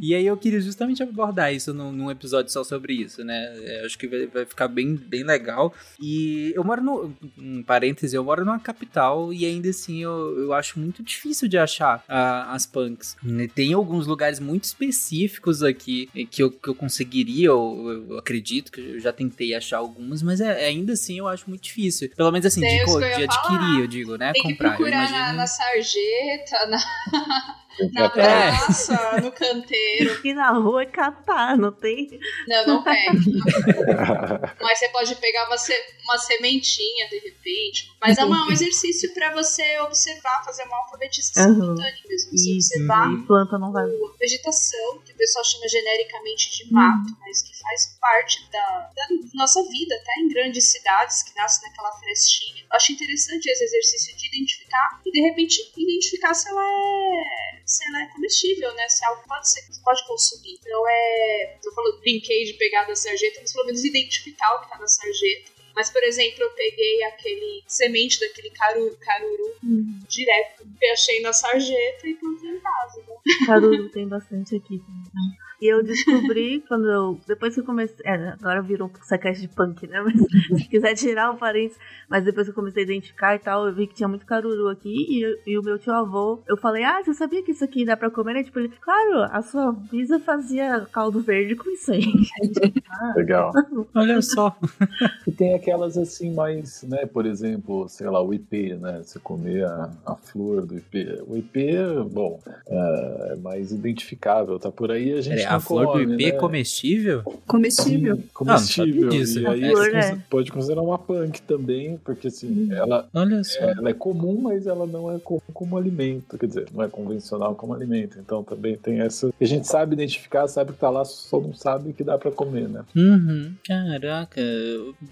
e aí eu queria justamente abordar isso num, num episódio só sobre isso, né? É, acho que vai, vai, ficar bem, bem legal. E eu moro no. Um parêntese, eu moro numa capital e ainda assim eu, eu acho muito difícil de achar uh, as punks. Tem alguns lugares muito específicos aqui que eu, que eu conseguiria, eu acredito acredito que eu já tentei achar algumas, mas é, ainda assim eu acho muito difícil. Pelo menos assim, de, de adquirir, eu digo, né? Tem comprar. Que procurar na, na sarjeta, na... Na É. praça, no canteiro. E na rua é catar, não tem? Não, não pega. Mas você pode pegar uma, se- uma sementinha de repente. Mas é uma- um exercício pra você observar, fazer uma alfabetização Aham. botânica mesmo. Você Isso, observar e planta não vai. a vegetação, que o pessoal chama genericamente de mato, mas que faz parte da, da nossa vida, até em grandes cidades que nascem naquela frestinha. Eu acho interessante esse exercício de identificar e de repente identificar se ela é se ela é comestível, né? Se algo pode ser que pode consumir. Então é. Eu falo, brinquei de pegar da sarjeta, mas pelo menos identificar o que tá na sarjeta. Mas, por exemplo, eu peguei aquele semente daquele caruru, caruru direto que achei na sarjeta e plantei em casa. Né? Caruru tem bastante aqui. também. E eu descobri quando eu. Depois que eu comecei. É, agora virou um saquete de punk, né? Mas se quiser tirar o parênteses. Mas depois que eu comecei a identificar e tal, eu vi que tinha muito caruru aqui. E, e o meu tio avô, eu falei, ah, você sabia que isso aqui dá pra comer? Né? Tipo, ele, claro, a sua bisa fazia caldo verde com isso aí. Legal. Olha só. E tem aquelas assim mais, né? Por exemplo, sei lá, o IP, né? Você comer a, a flor do IP. O IP, bom, é é mais identificável, tá por aí a gente não a flor do IP é né? comestível? Comestível. Sim, comestível. sabia disso. E aí flor, você é. pode considerar uma punk também, porque assim, ela, Olha só. ela é comum, mas ela não é comum como alimento, quer dizer, não é convencional como alimento. Então também tem essa. A gente sabe identificar, sabe que tá lá, só não sabe que dá pra comer, né? Uhum. Caraca,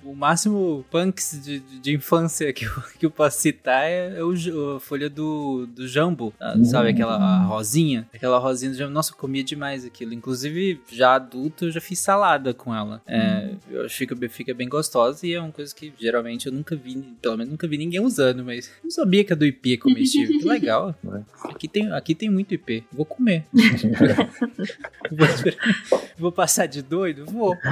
o máximo punks de, de- de infância que eu, que eu posso citar é, é o, a folha do, do jambo, tá? sabe? Aquela a rosinha. Aquela rosinha do jambo. Nossa, eu comia demais aquilo. Inclusive, já adulto, eu já fiz salada com ela. É, eu acho que fica, bem- gostosa e é uma coisa que geralmente eu nunca vi, pelo menos nunca vi ninguém usando, mas não sabia que a do IP é comestível. que legal. Né? Aqui tem, aqui tem muito IP. Vou comer. vou, vou passar de doido? Vou.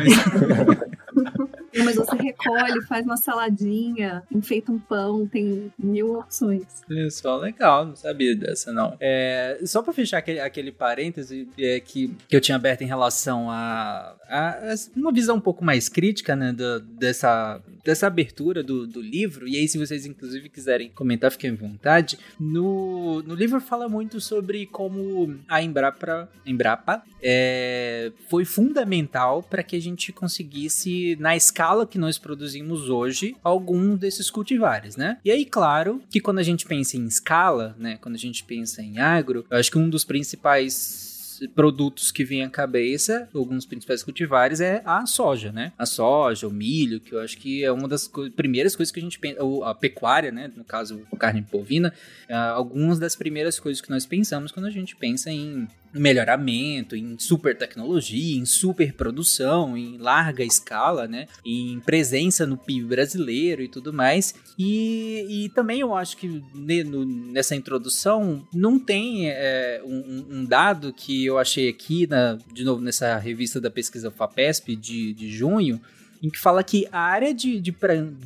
Não, Mas você recolhe, faz uma saladinha, enfeita um pão, tem mil opções. Só, legal, não sabia dessa não. É, só pra fechar aquele, aquele parêntese é, que, que eu tinha aberto em relação a, a- a uma visão um pouco mais crítica, né, do- dessa, dessa abertura do, do livro, e aí se vocês inclusive quiserem comentar, fiquem à vontade, no, no livro fala muito sobre como a Embrapa, Embrapa é, foi fundamental para que a gente conseguisse, na escala que nós produzimos hoje, algum desses cultivares, né? E aí, claro, que quando a gente pensa em escala, né? Quando a gente pensa em agro, eu acho que um dos principais produtos que vem à cabeça, alguns principais cultivares, é a soja, né? A soja, o milho, que eu acho que é uma das co- primeiras coisas que a gente pensa, ou a pecuária, né? No caso, a carne bovina, é, algumas das primeiras coisas que nós pensamos quando a gente pensa em melhoramento, em super tecnologia, em super produção, em larga escala, né? Em presença no PIB brasileiro e tudo mais. E, e também eu acho que ne- no- nessa introdução não tem é, um- um dado que eu achei aqui, na, de novo, nessa revista da pesquisa FAPESP de, de junho, em que fala que a área de, de,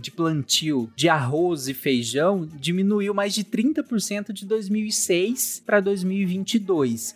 de plantio de arroz e feijão diminuiu mais de 30% de 2006 para 2022.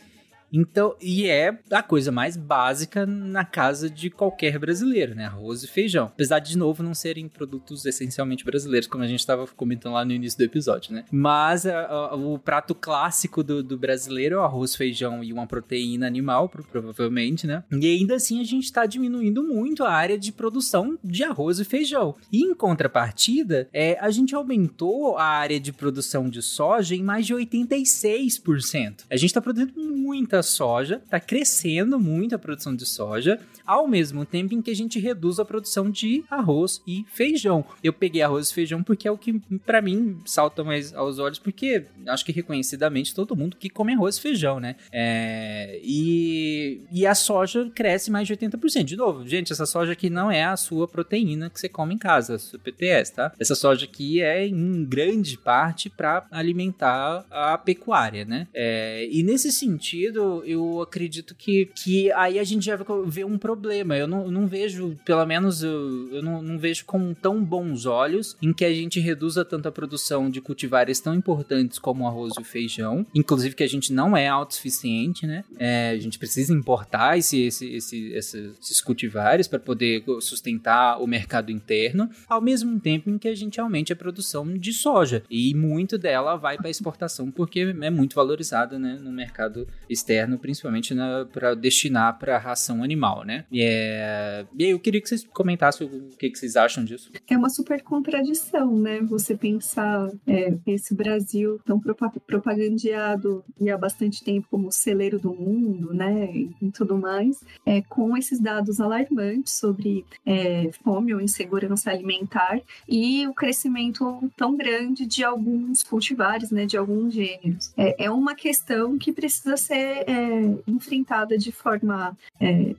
Então, e é a coisa mais básica na casa de qualquer brasileiro, né? Arroz e feijão. Apesar de, de novo, não serem produtos essencialmente brasileiros, como a gente estava comentando lá no início do episódio, né? Mas a- a- o prato clássico do, do brasileiro é o arroz, feijão e uma proteína animal, pro- provavelmente, né? E ainda assim a gente está diminuindo muito a área de produção de arroz e feijão. E em contrapartida, é, a gente aumentou a área de produção de soja em mais de 86%. A gente está produzindo muita soja, está crescendo muito a produção de soja, ao mesmo tempo em que a gente reduz a produção de arroz e feijão. Eu peguei arroz e feijão porque é o que para mim salta mais aos olhos, porque acho que reconhecidamente todo mundo que come arroz e feijão, né? É, e, e a soja cresce mais de 80%. De novo, gente, essa soja aqui não é a sua proteína que você come em casa, a sua PTS, tá? Essa soja aqui é em grande parte para alimentar a pecuária, né? É, e nesse sentido, eu, acredito que, que aí a gente já vê um problema. Eu não, não vejo, pelo menos, eu, eu não, não vejo com tão bons olhos em que a gente reduza tanto a produção de cultivares tão importantes como o arroz e o feijão. Inclusive que a gente não é autossuficiente, né? É, a gente precisa importar esse, esse, esse, esses cultivares para poder sustentar o mercado interno, ao mesmo tempo em que a gente aumente a produção de soja. E muito dela vai para exportação porque é muito valorizada né, no mercado externo, principalmente para destinar para ração animal, né? É... e aí eu queria que vocês comentassem o que, que vocês acham disso. É uma super contradição, né? Você pensar é, esse Brasil tão propagandeado e há bastante tempo como celeiro do mundo, né? E tudo mais, é, com esses dados alarmantes sobre é, fome ou insegurança alimentar e o crescimento tão grande de alguns cultivares, né? De alguns gêneros. É, é uma questão que precisa ser é, enfrentada de forma é,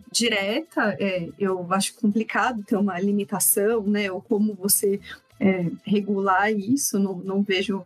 É, eu acho complicado ter uma limitação, né? Ou como você é, regular isso, não, não vejo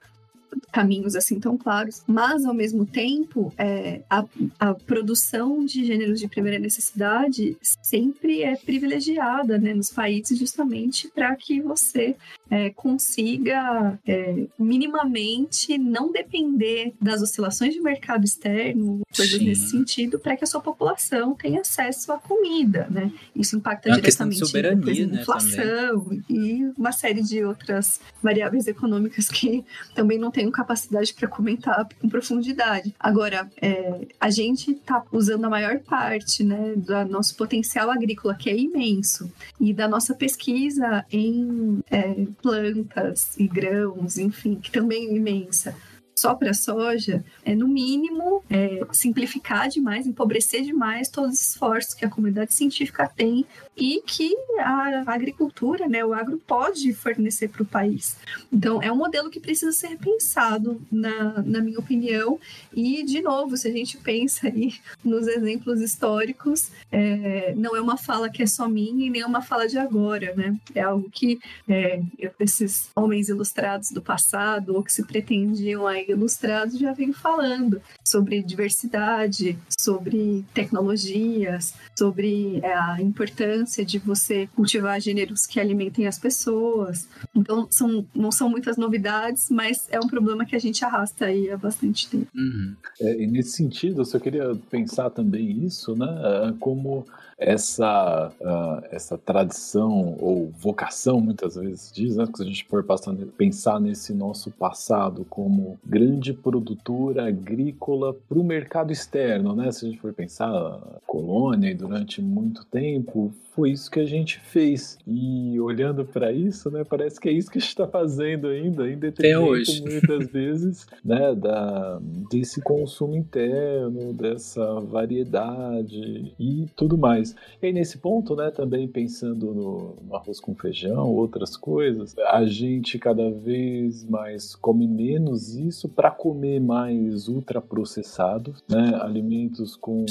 caminhos assim tão claros, mas ao mesmo tempo é, a, a, produção de gêneros de primeira necessidade sempre é privilegiada né, nos países justamente para que você é, consiga é, minimamente não depender das oscilações de mercado externo, coisas Sim. nesse sentido, para que a sua população tenha acesso à comida, né? Isso impacta é diretamente soberania, na inflação né, e uma série de outras variáveis econômicas que também não tenho capacidade para comentar com profundidade. Agora, é, a gente está usando a maior parte né, do nosso potencial agrícola, que é imenso, e da nossa pesquisa em é, plantas e grãos, enfim, que também é imensa só para soja, é no mínimo é, simplificar demais, empobrecer demais todos os esforços que a comunidade científica tem e que a agricultura, né, o agro pode fornecer para o país. Então, é um modelo que precisa ser repensado, na, na minha opinião. E, de novo, se a gente pensa aí nos exemplos históricos, é, não é uma fala que é só minha e nem é uma fala de agora, né? É algo que é, esses homens ilustrados do passado ou que se pretendiam aí ilustrados já vem falando sobre diversidade, sobre tecnologias, sobre é, a importância de você cultivar gêneros que alimentem as pessoas. Então, são, não são muitas novidades, mas é um problema que a gente arrasta aí há bastante tempo. Uhum. É, e nesse sentido, eu só queria pensar também isso, né? Como essa, uh, essa tradição ou vocação, muitas vezes diz, né? se a gente for passar, pensar nesse nosso passado como grande produtora agrícola para o mercado externo, né? Se a gente for pensar a colônia e durante muito tempo foi isso que a gente fez. E olhando para isso, né, parece que é isso que a gente está fazendo ainda, em detrimento muitas vezes, né, da, desse consumo interno, dessa variedade e tudo mais. E aí, nesse ponto, né, também pensando no, no arroz com feijão, outras coisas, a gente cada vez mais come menos isso para comer mais ultraprocessados, né, alimentos com,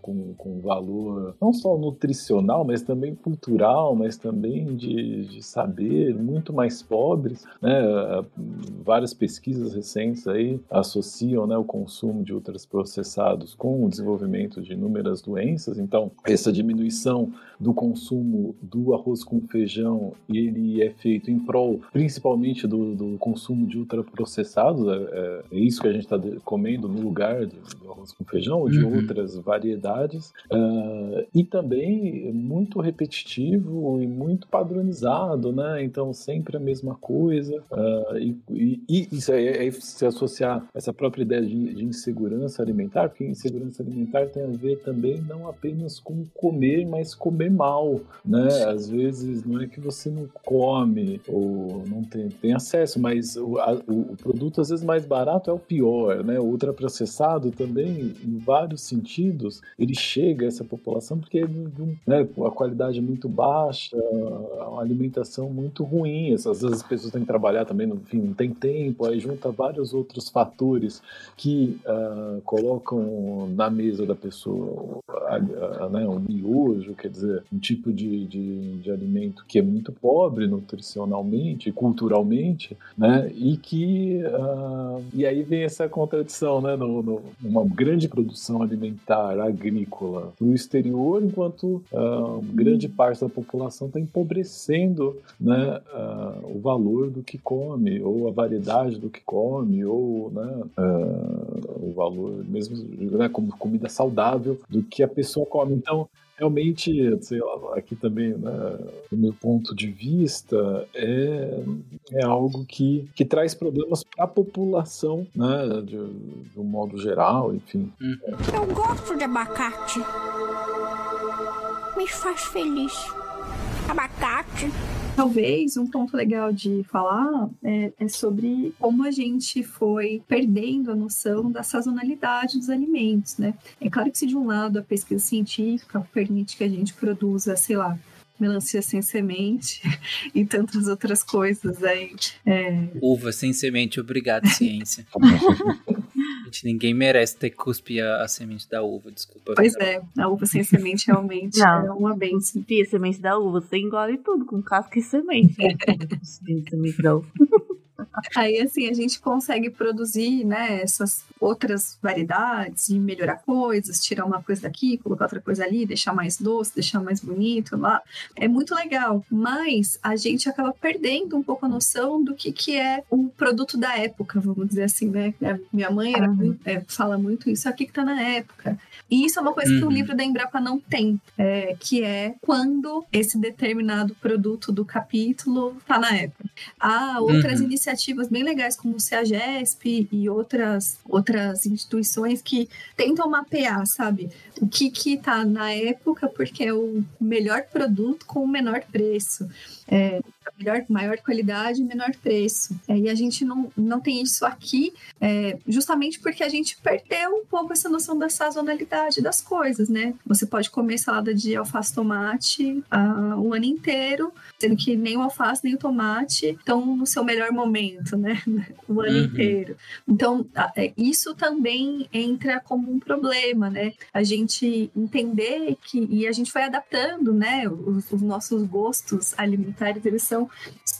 com, com valor não só nutricional, mas também cultural, mas também de, de saber, muito mais pobres. Né? Várias pesquisas recentes aí associam né, o consumo de ultraprocessados com o desenvolvimento de inúmeras doenças. Então, essa diminuição do consumo do arroz com feijão, ele é feito em prol, principalmente do, do consumo de ultraprocessados. É, é, é isso que a gente está comendo no lugar do, do, arroz com feijão ou de uhum. outras variedades. Uh, e também muito repetitivo e muito padronizado, né? Então sempre a mesma coisa. Uh, e, e, e, isso aí, aí, se associar essa própria ideia de, de, insegurança alimentar, porque insegurança alimentar tem a ver também não apenas com comer, mas comer mal, né? Às vezes não é que você não come ou não tem, tem acesso, mas o, a, o, produto às vezes mais barato é o pior, né? O ultraprocessado também, em vários sentidos, ele chega a essa população porque é de né, a qualidade muito baixa, uma alimentação muito ruim. Às vezes as pessoas têm que trabalhar também, enfim, não tem tempo, aí junta vários outros fatores que uh, colocam na mesa da pessoa uh, uh, né, um miojo, quer dizer, um tipo de, de, de alimento que é muito pobre nutricionalmente, culturalmente, né, e que uh, e aí vem essa contradição, né? No, no, uma grande produção alimentar, agrícola, no exterior, enquanto uh, grande parte da população está empobrecendo né, uh, o valor do que come, ou a variedade do que come, ou né, o valor mesmo né, como comida saudável do que a pessoa come. Então, realmente, sei lá, aqui também, né, do meu ponto de vista, é, é algo que, que traz problemas para a população, né, de, de, um modo geral, enfim. Eu gosto de abacate. Me faz feliz. Abacate Talvez um ponto legal de falar é, é, sobre como a gente foi perdendo a noção da sazonalidade dos alimentos, né? É claro que se de um lado a pesquisa científica permite que a gente produza, sei lá, melancia sem semente e tantas outras coisas aí. É... Uva sem semente, obrigado, ciência. Gente, ninguém merece ter que cuspir a, a, semente da uva, desculpa. Pois é, a uva sem semente realmente não, é uma benção. E a semente da uva, você engole tudo com casca e semente. semente da uva. Aí, assim, a gente consegue produzir, né, essas outras variedades e melhorar coisas, tirar uma coisa daqui, colocar outra coisa ali, deixar mais doce, deixar mais bonito lá. É muito legal, mas a gente acaba perdendo um pouco a noção do que, que é o produto da época, vamos dizer assim, né? Minha mãe era, uhum. é, fala muito isso, aqui que tá na época. E isso é uma coisa uhum. que o uhum. livro da Embrapa não tem, é, que é quando esse determinado produto do capítulo tá na época. Há outras uhum. iniciativas bem legais, como o CEAGESP e outras, outras instituições que tentam mapear, sabe? O que que tá na época, porque é o melhor produto com o menor preço. É, melhor, maior qualidade e menor preço. É, e a gente não, não tem isso aqui, é, justamente porque a gente perdeu um pouco essa noção da sazonalidade das coisas, né? Você pode comer salada de alface tomate uh, o ano inteiro, sendo que nem o alface nem o tomate estão no seu melhor momento, né? o ano uhum. inteiro. Então, é, isso também entra como um problema, né? A gente entender que, e a gente foi adaptando, né? Os, os nossos gostos alimentares, eles são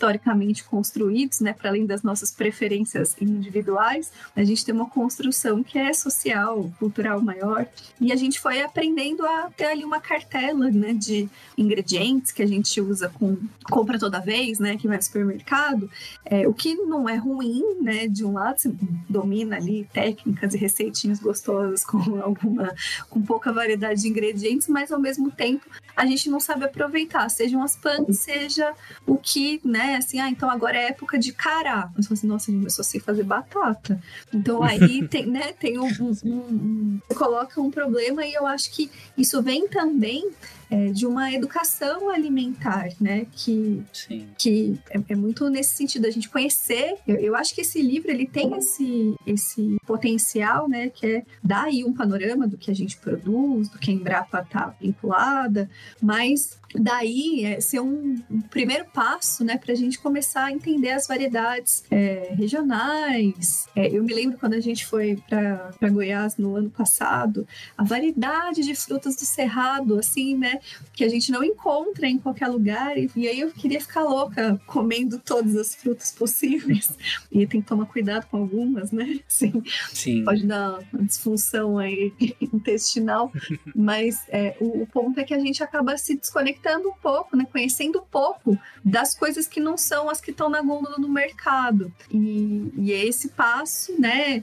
historicamente construídos, né, para além das nossas preferências individuais, a gente tem uma construção que é social, cultural maior, e a gente foi aprendendo a ter ali uma cartela, né, de ingredientes que a gente usa com compra toda vez, né, que vai no supermercado, é, o que não é ruim, né, de um lado você domina ali técnicas e receitinhas gostosas com alguma com pouca variedade de ingredientes, mas ao mesmo tempo a gente não sabe aproveitar, sejam as plantas, seja o que, né, assim, ah, então agora é época de cará. Mas assim, nossa, eu só sei fazer batata. Então aí tem, né, tem um, um, um, um, coloca um problema e eu acho que isso vem também é, de uma educação alimentar, né? Que, Sim. que é, é, muito nesse sentido, a gente conhecer. Eu, eu, acho que esse livro ele tem esse, esse potencial, né? Que é dar aí um panorama do que a gente produz, do que a Embrapa está vinculada, mas daí é, ser um, um, primeiro passo, né, para a gente começar a entender as variedades é, regionais. É, eu me lembro quando a gente foi para Goiás no ano passado, a variedade de frutas do cerrado, assim, né, que a gente não encontra em qualquer lugar. E, e aí eu queria ficar louca comendo todas as frutas possíveis. E tem que tomar cuidado com algumas, né? Sim. Sim. Pode dar uma disfunção aí intestinal. Mas é, o, o, ponto é que a gente acaba se desconectando um pouco, né? Conhecendo um pouco das coisas que não são as que estão na gôndola do mercado. E, e é esse passo, né?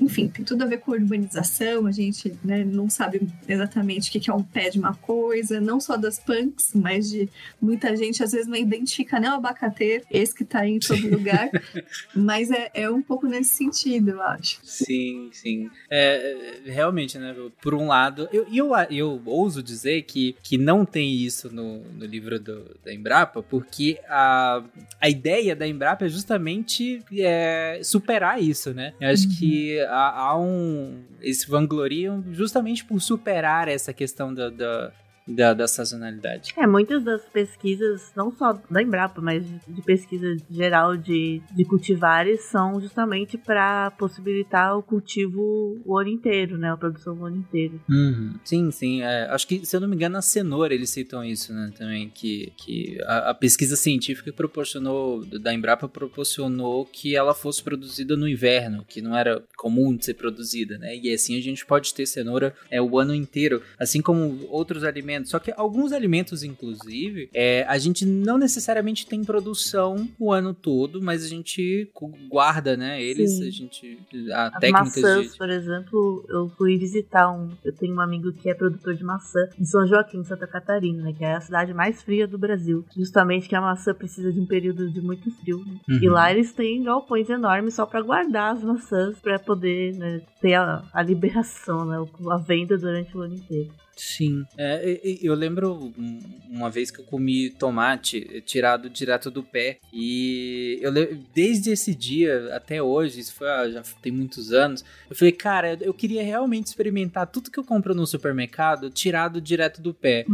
Enfim, tem tudo a ver com urbanização. A gente né, não sabe exatamente o que é um pé de uma coisa coisa, não só das punks, mas de muita gente às vezes não identifica nem o abacateiro, esse que tá aí em todo lugar. mas é, é um pouco nesse sentido, eu acho. Sim, sim. É, realmente, né? Por um lado, eu, eu, eu ouso dizer que, que não tem isso no, no livro do, da Embrapa, porque a, a ideia da Embrapa é justamente é, superar isso, né? Eu acho uhum. que há, há um. Eles vangloriam justamente por superar essa questão da, da da, da sazonalidade. É, muitas das pesquisas, não só da Embrapa, mas de pesquisa geral de, de cultivares, são justamente para possibilitar o cultivo o ano inteiro, né? A produção o ano inteiro. Uhum. Sim, sim. É, acho que, se eu não me engano, a cenoura eles citam isso, né? Também, que, que a, a pesquisa científica proporcionou, da Embrapa proporcionou que ela fosse produzida no inverno, que não era comum de ser produzida, né? E assim a gente pode ter cenoura é, o ano inteiro, assim como outros alimentos. Só que alguns alimentos, inclusive, é, a gente não necessariamente tem produção o ano todo, mas a gente guarda, né? Eles, Sim. a gente. A As técnicas maçãs, de. por exemplo, eu fui visitar um. Eu tenho um amigo que é produtor de maçã em São Joaquim, Santa Catarina, né? Que é a cidade mais fria do Brasil. Justamente que a maçã precisa de um período de muito frio. Né? Uhum. E lá eles têm galpões enormes só para guardar as maçãs para poder né, ter a, a liberação, né? A venda durante o ano inteiro. Sim. É, eu lembro um- uma vez que eu comi tomate tirado direto do pé. E eu desde esse dia até hoje, isso foi ah, já tem muitos anos, eu falei, cara, eu queria realmente experimentar tudo que eu compro no supermercado tirado direto do pé.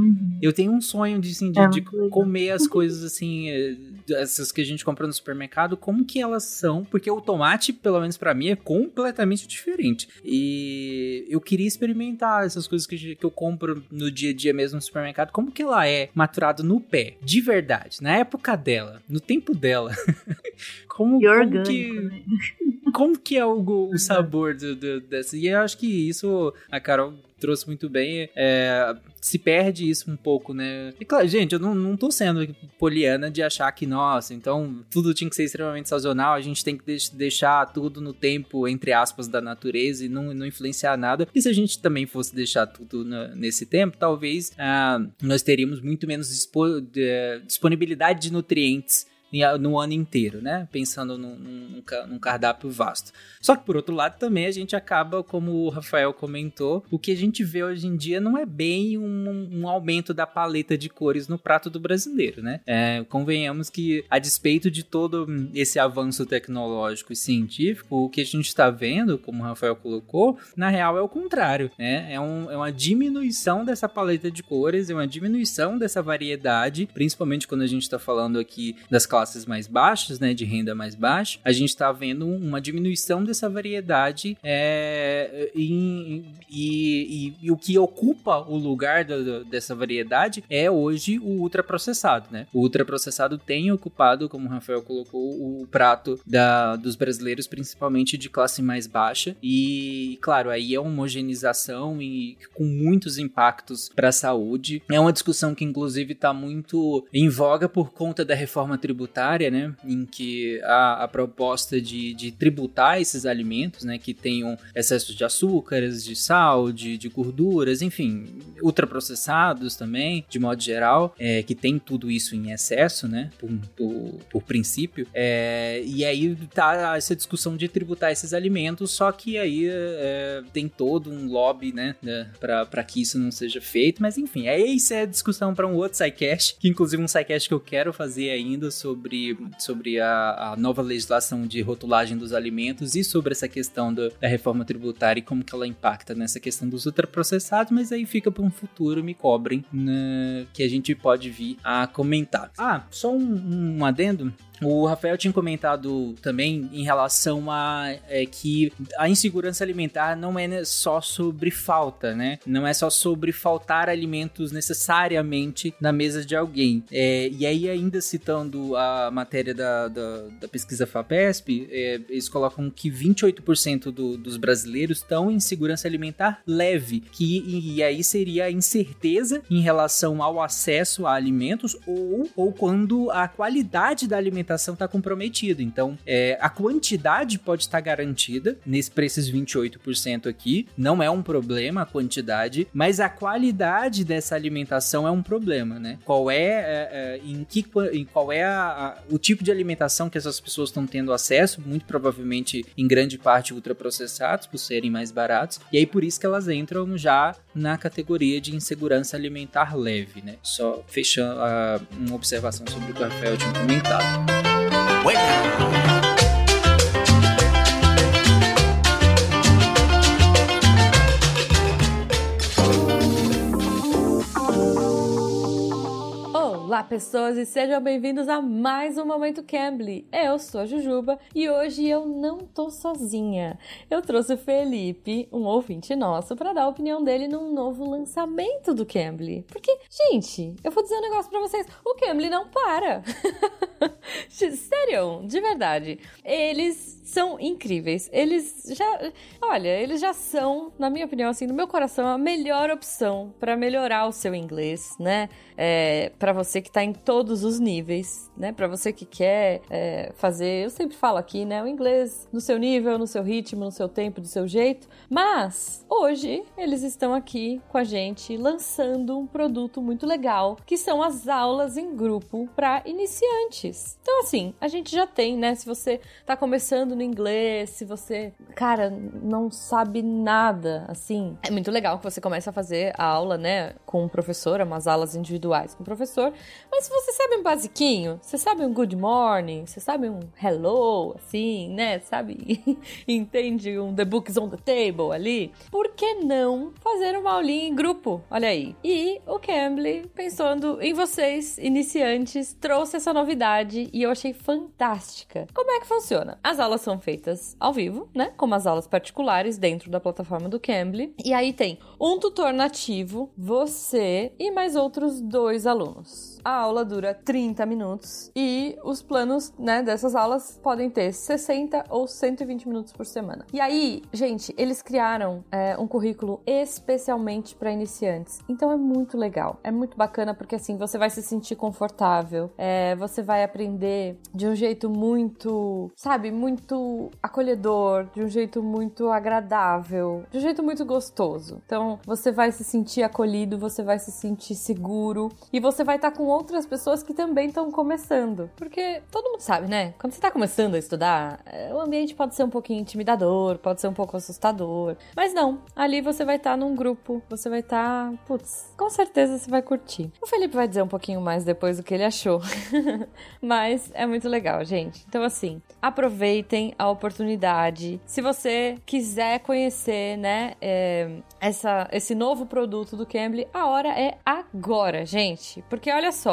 Eu tenho um sonho de, assim, de, É de comer as coisas assim, eh, essas que a gente compra no supermercado, como que elas são, porque o tomate, pelo menos pra mim, é completamente diferente. E eu queria experimentar essas coisas que, que eu compro no dia a dia mesmo no supermercado, como que ela é maturada no pé, de verdade, na época dela, no tempo dela. como, E como orgânico, que né? Como que é o, o sabor do, do- dessa? E eu acho que isso a Carol trouxe muito bem. é, se perde isso um pouco, né? E claro, gente, eu não, não tô sendo poliana de achar que, nossa, então tudo tinha que ser extremamente sazonal, a gente tem que deix- deixar tudo no tempo, entre aspas, da natureza e não, não influenciar nada. E se a gente também fosse deixar tudo na- nesse tempo, talvez ah, nós teríamos muito menos dispo- de- disponibilidade de nutrientes no ano inteiro, né? Pensando num, num ca- num cardápio vasto. Só que por outro lado também a gente acaba, como o Rafael comentou, o que a gente vê hoje em dia não é bem um, um aumento da paleta de cores no prato do brasileiro, né? É, convenhamos que a despeito de todo esse avanço tecnológico e científico, o que a gente está vendo, como o Rafael colocou, na real é o contrário, né? É, um- é uma diminuição dessa paleta de cores, é uma diminuição dessa variedade, principalmente quando a gente está falando aqui das classes mais baixas, né, de renda mais baixa, a gente está vendo uma diminuição dessa variedade é, em- e, e- e o que ocupa o lugar da- dessa variedade é hoje o ultraprocessado, né? O ultraprocessado tem ocupado, como o Rafael colocou, o prato da, dos brasileiros, principalmente de classe mais baixa. E, claro, aí é homogeneização e com muitos impactos para a saúde. É uma discussão que, inclusive, está muito em voga por conta da reforma tributária, né? Em que a, a proposta de, de tributar esses alimentos, né? Que tenham excesso de açúcares, de sal, de, de gorduras, enfim, ultraprocessados também, de modo geral, é, que tem tudo isso em excesso, né? Por, por, por princípio. É, e aí tá essa discussão de tributar esses alimentos, só que aí é, tem todo um lobby, né? né, pra que isso não seja feito, mas enfim, é isso é discussão para um outro SciCast, que inclusive um SciCast que eu quero fazer ainda sobre, sobre a, a nova legislação de rotulagem dos alimentos e sobre essa questão do- da reforma tributária e como que ela impacta nessa questão dos ultraprocessados, mas aí fica para um futuro, me cobrem, né, que a gente pode vir a comentar. Ah, só um, um adendo. O Rafael tinha comentado também em relação a é, que a insegurança alimentar não é só sobre falta, né? Não é só sobre faltar alimentos necessariamente na mesa de alguém. É, e aí, ainda citando a matéria da, da, da pesquisa FAPESP, é, eles colocam que 28% do, dos brasileiros estão em segurança alimentar leve, que e, e aí seria a incerteza em relação ao acesso a alimentos ou, ou quando a qualidade da alimentação está comprometida. Então, é, a quantidade pode estar garantida nesse para esses 28% aqui, não é um problema a quantidade, mas a qualidade dessa alimentação é um problema, né? Qual é, é, é, em que em qual é a- a- o tipo de alimentação que essas pessoas estão tendo acesso, muito provavelmente em grande parte ultraprocessados por serem mais baratos, e aí por isso que elas entram já na categoria de insegurança alimentar leve, né? Só fechando ah, uma observação sobre o que o Rafael tinha comentado. Pessoas, e sejam bem-vindos a mais um Momento Cambly. Eu sou a Jujuba e hoje eu não tô sozinha. Eu trouxe o Felipe, um ouvinte nosso, para dar a opinião dele num novo lançamento do Cambly. Porque, gente, eu vou dizer um negócio para vocês: o Cambly não para. Sério, de verdade. Eles são incríveis. Eles já, olha, eles já são, na minha opinião, assim, no meu coração, a melhor opção para melhorar o seu inglês, né? É, para você que tá em todos os níveis, né? Para você que quer é, fazer, eu sempre falo aqui, né? O inglês no seu nível, no seu ritmo, no seu tempo, do seu jeito. Mas hoje eles estão aqui com a gente lançando um produto muito legal, que são as aulas em grupo para iniciantes. Então, assim, a gente já tem, né? Se você tá começando no inglês, se você, cara, não sabe nada, assim, é muito legal que você comece a fazer a aula, né, com o professor, umas aulas individuais com o professor. Mas se você sabe um basiquinho, você sabe um good morning, você sabe um hello, assim, né, sabe? Entende um the books on the table ali? Por que não fazer uma aulinha em grupo? Olha aí. E o Cambly, pensando em vocês, iniciantes, trouxe essa novidade e eu achei fantástica. Como é que funciona? As aulas são feitas ao vivo, né? Como as aulas particulares dentro da plataforma do Cambly. E aí tem um tutor nativo, você e mais outros dois alunos. A aula dura 30 minutos e os planos, né, dessas aulas podem ter 60 ou 120 minutos por semana. E aí, gente, eles criaram é, um currículo especialmente para iniciantes. Então é muito legal, é muito bacana porque assim você vai se sentir confortável, é, você vai aprender de um jeito muito, sabe, muito acolhedor, de um jeito muito agradável, de um jeito muito gostoso. Então você vai se sentir acolhido, você vai se sentir seguro e você vai estar com outras pessoas que também estão começando. Porque todo mundo sabe, né? Quando você tá começando a estudar, é, o ambiente pode ser um pouquinho intimidador, pode ser um pouco assustador. Mas não, ali você vai estar num grupo, você vai estar. Putz, com certeza você vai curtir. O Felipe vai dizer um pouquinho mais depois do que ele achou. Mas é muito legal, gente. Então, assim, aproveitem a oportunidade. Se você quiser conhecer, né, é, essa, esse novo produto do Cambly, a hora é agora, gente. Porque olha só.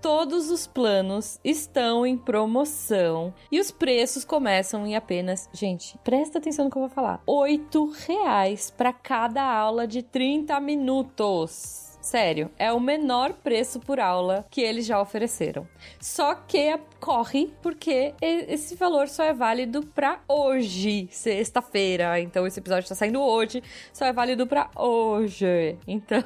Todos os planos estão em promoção e os preços começam em apenas, gente, presta atenção no que eu vou falar, oito reais para cada aula de 30 minutos. Sério, é o menor preço por aula que eles já ofereceram. Só que corre porque esse valor só é válido para hoje, sexta-feira. Então esse episódio está saindo hoje, só é válido para hoje. Então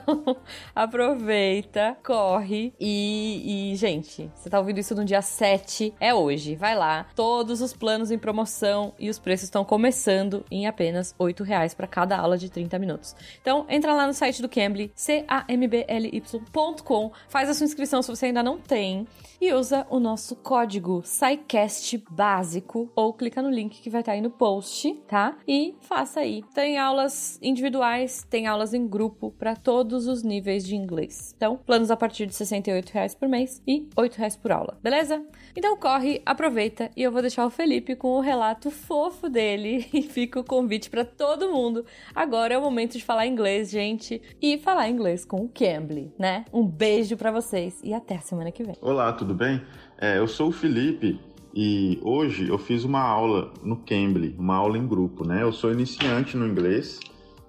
aproveita, corre e, e, gente, você tá ouvindo isso no dia 7, é hoje. Vai lá, todos os planos em promoção e os preços estão começando em apenas R$ reais para cada aula de 30 minutos. Então entra lá no site do Cambly, C A M mbly.com. Faz a sua inscrição se você ainda não tem e usa o nosso código SciCast básico ou clica no link que vai estar aí no post, tá? E faça aí. Tem aulas individuais, tem aulas em grupo para todos os níveis de inglês. Então, planos a partir de R$ reais por mês e R$ reais por aula, beleza? Então corre, aproveita e eu vou deixar o Felipe com o relato fofo dele e fica o convite para todo mundo. Agora é o momento de falar inglês, gente, e falar inglês com Cambly, né? Um beijo para vocês e até a semana que vem. Olá, tudo bem? É, eu sou o Felipe e hoje eu fiz uma aula no Cambly, uma aula em grupo, né? Eu sou iniciante no inglês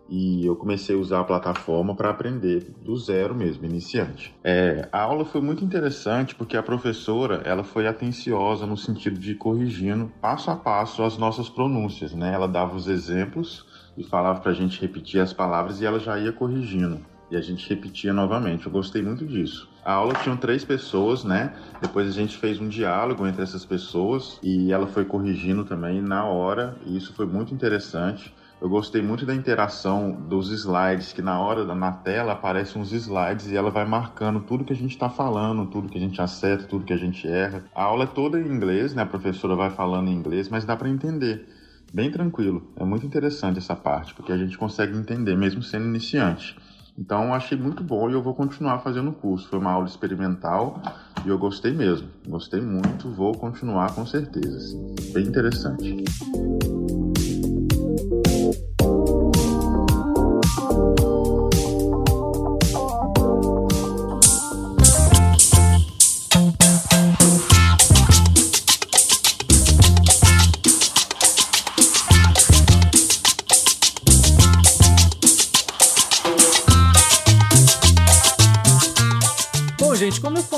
e eu comecei a usar a plataforma para aprender do zero mesmo, iniciante. É, a aula foi muito interessante porque a professora ela foi atenciosa no sentido de corrigindo passo a passo as nossas pronúncias, né? Ela dava os exemplos e falava para a gente repetir as palavras e ela já ia corrigindo e a gente repetia novamente. Eu gostei muito disso. A aula tinha três pessoas, né? Depois a gente fez um diálogo entre essas pessoas e ela foi corrigindo também na hora, e isso foi muito interessante. Eu gostei muito da interação dos slides, que na hora, na tela, aparecem uns slides e ela vai marcando tudo que a gente está falando, tudo que a gente acerta, tudo que a gente erra. A aula é toda em inglês, né? A professora vai falando em inglês, mas dá para entender. Bem tranquilo. É muito interessante essa parte, porque a gente consegue entender, mesmo sendo iniciante. Então achei muito bom e eu vou continuar fazendo o curso. Foi uma aula experimental e eu gostei mesmo. Gostei muito, vou continuar com certeza. Bem interessante.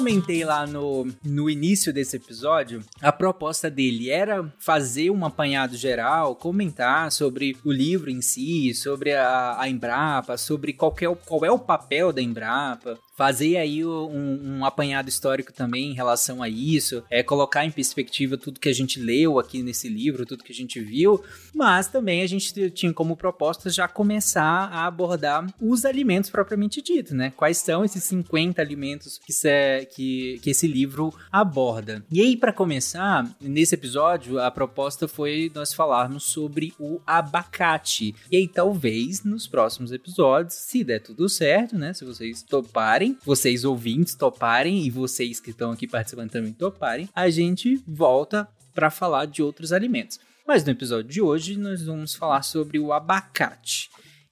Comentei lá no, no início desse episódio, a proposta dele era fazer um apanhado geral, comentar sobre o livro em si, sobre a, a Embrapa, sobre qual é, o, qual é o papel da Embrapa, fazer aí um, um, apanhado histórico também em relação a isso, é colocar em perspectiva tudo que a gente leu aqui nesse livro, tudo que a gente viu, mas também a gente tinha como proposta já começar a abordar os alimentos propriamente dito, né? Quais são esses 50 alimentos que, cê, que, que esse livro aborda. E aí, para começar, nesse episódio, a proposta foi nós falarmos sobre o abacate. E aí, talvez, nos próximos episódios, se der tudo certo, né? Se vocês toparem, toparem, vocês ouvintes toparem e vocês que estão aqui participando também toparem, a gente volta para falar de outros alimentos. Mas no episódio de hoje nós vamos falar sobre o abacate.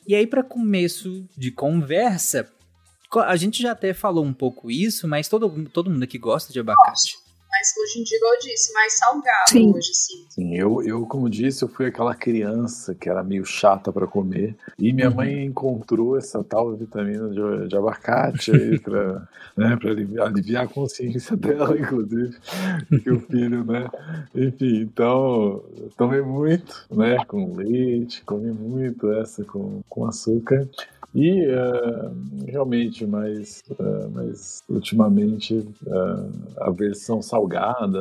E aí para começo de conversa, a gente já até falou um pouco isso, mas todo, todo mundo aqui gosta de abacate. Mas hoje em dia, igual eu disse, mais salgado sim. hoje, sim. Sim, eu, eu, como disse, eu fui aquela criança que era meio chata para comer. E minha uhum. mãe encontrou essa tal vitamina de, de abacate aí pra, né, pra aliviar, aliviar, a consciência dela, inclusive. que o filho, né? Enfim, então, tomei muito, né? Com leite, comi muito essa com, com açúcar. E uh, realmente, mais, uh, mais ultimamente, uh, a versão salgada,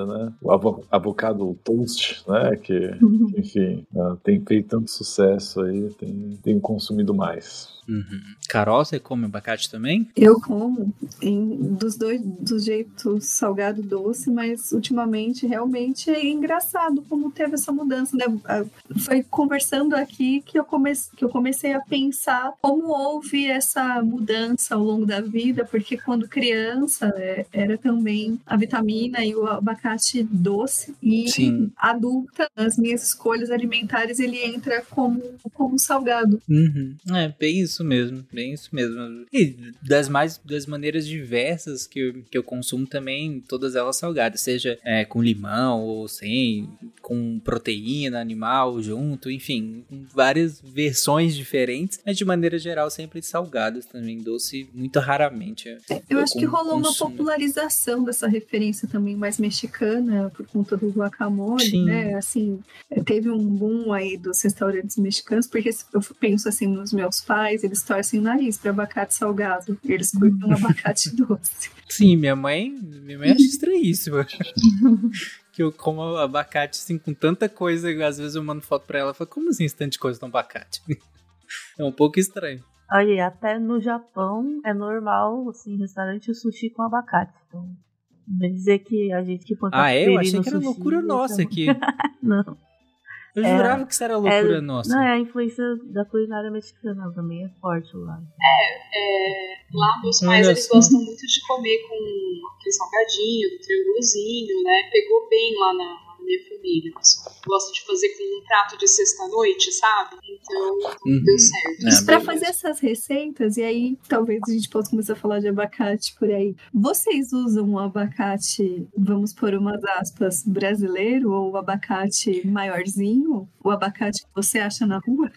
né? O avo avocado toast, né? Que, uhum. enfim, tem feito tanto sucesso aí, tem, tem consumido mais. Uhum. Carol, você come abacate também? Eu como, em, dos dois, dos jeitos salgado doce, mas ultimamente realmente é engraçado como teve essa mudança, né? Ah, foi conversando aqui que eu, comece, que eu comecei a pensar como houve essa mudança ao longo da vida, porque quando criança é, era também a vitamina e o abacate doce, e Sim. adulta, nas minhas escolhas alimentares, ele entra como, como salgado. Uhum. É, bem isso isso mesmo, bem isso mesmo. E das mais das maneiras diversas que eu, que eu consumo também, todas elas salgadas, seja é, com limão ou sem, com proteína animal junto, enfim, várias versões diferentes, mas de maneira geral sempre salgadas também, doce muito raramente. É, eu, eu acho que rolou consumo. uma popularização dessa referência também mais mexicana por conta do guacamole, Sim. né? Assim, teve um boom aí dos restaurantes mexicanos, porque eu penso assim nos meus pais, eles torcem o nariz para abacate salgado. Eles curtem um abacate doce. Sim, minha mãe, minha mãe acha estranhíssimo. que eu como abacate assim com tanta coisa, às vezes eu mando foto pra ela e falo, como assim tanta coisa no abacate? é um pouco estranho. Olha, até no Japão é normal, assim, restaurante o sushi com abacate. Então, vai dizer que a gente que põe Ah, é? Eu achei que era loucura nossa aqui. não. Eu é, jurava que isso era loucura é, nossa. Não, é a influência da culinária mexicana também é forte lá. É, é lá meus pais eles gostam muito de comer com aquele salgadinho, do triângulozinho, né? Pegou bem lá na, minha família. Gosto de fazer com um prato de sexta-noite, sabe? Então, uhum. deu certo. É, para fazer essas receitas, e aí talvez a gente possa começar a falar de abacate por aí. Vocês usam um abacate, vamos por umas aspas, brasileiro ou abacate maiorzinho? O abacate que você acha na rua?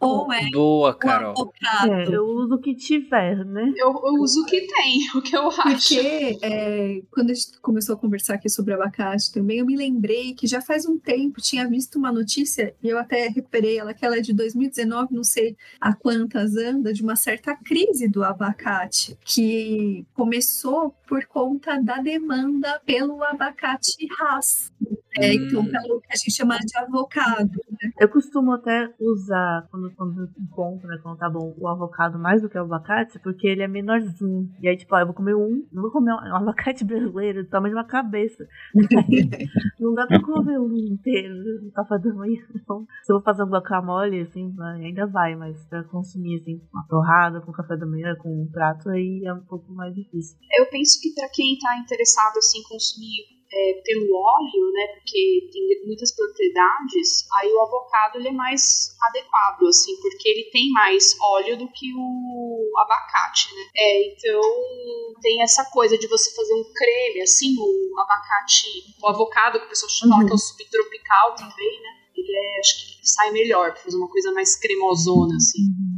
Ou é Boa, Carol. É, eu uso o que tiver, né? Eu, eu uso o que tem, o que eu acho. Porque é, quando a gente começou a conversar aqui sobre abacate também, eu me lembrei que já faz um tempo tinha visto uma notícia, e eu até recuperei ela, que ela é de 2019, não sei a quantas anda, de uma certa crise do abacate, que começou por conta da demanda pelo abacate Hass. É, então, hum. pelo que a gente chama de avocado. Eu costumo até usar, quando, quando encontro, né, quando tá bom, o avocado mais do que o abacate, porque ele é menorzinho. E aí, tipo, ó, eu vou comer um, não vou comer um abacate brasileiro do tamanho de uma cabeça. não dá pra comer um inteiro no café da manhã. Então, se eu vou fazer um guacamole, assim, ainda vai, mas pra consumir, assim, uma torrada com café da manhã, com um prato, aí é um pouco mais difícil. Eu penso que para quem tá interessado, assim, em consumir é, pelo óleo, né, porque tem muitas propriedades, aí o avocado ele é mais adequado, assim, porque ele tem mais óleo do que o abacate, né? É, então tem essa coisa de você fazer um creme, assim, o abacate, o avocado que o pessoal chama uhum. que é o subtropical também, né? Ele é, acho que sai melhor pra fazer uma coisa mais cremosona, assim.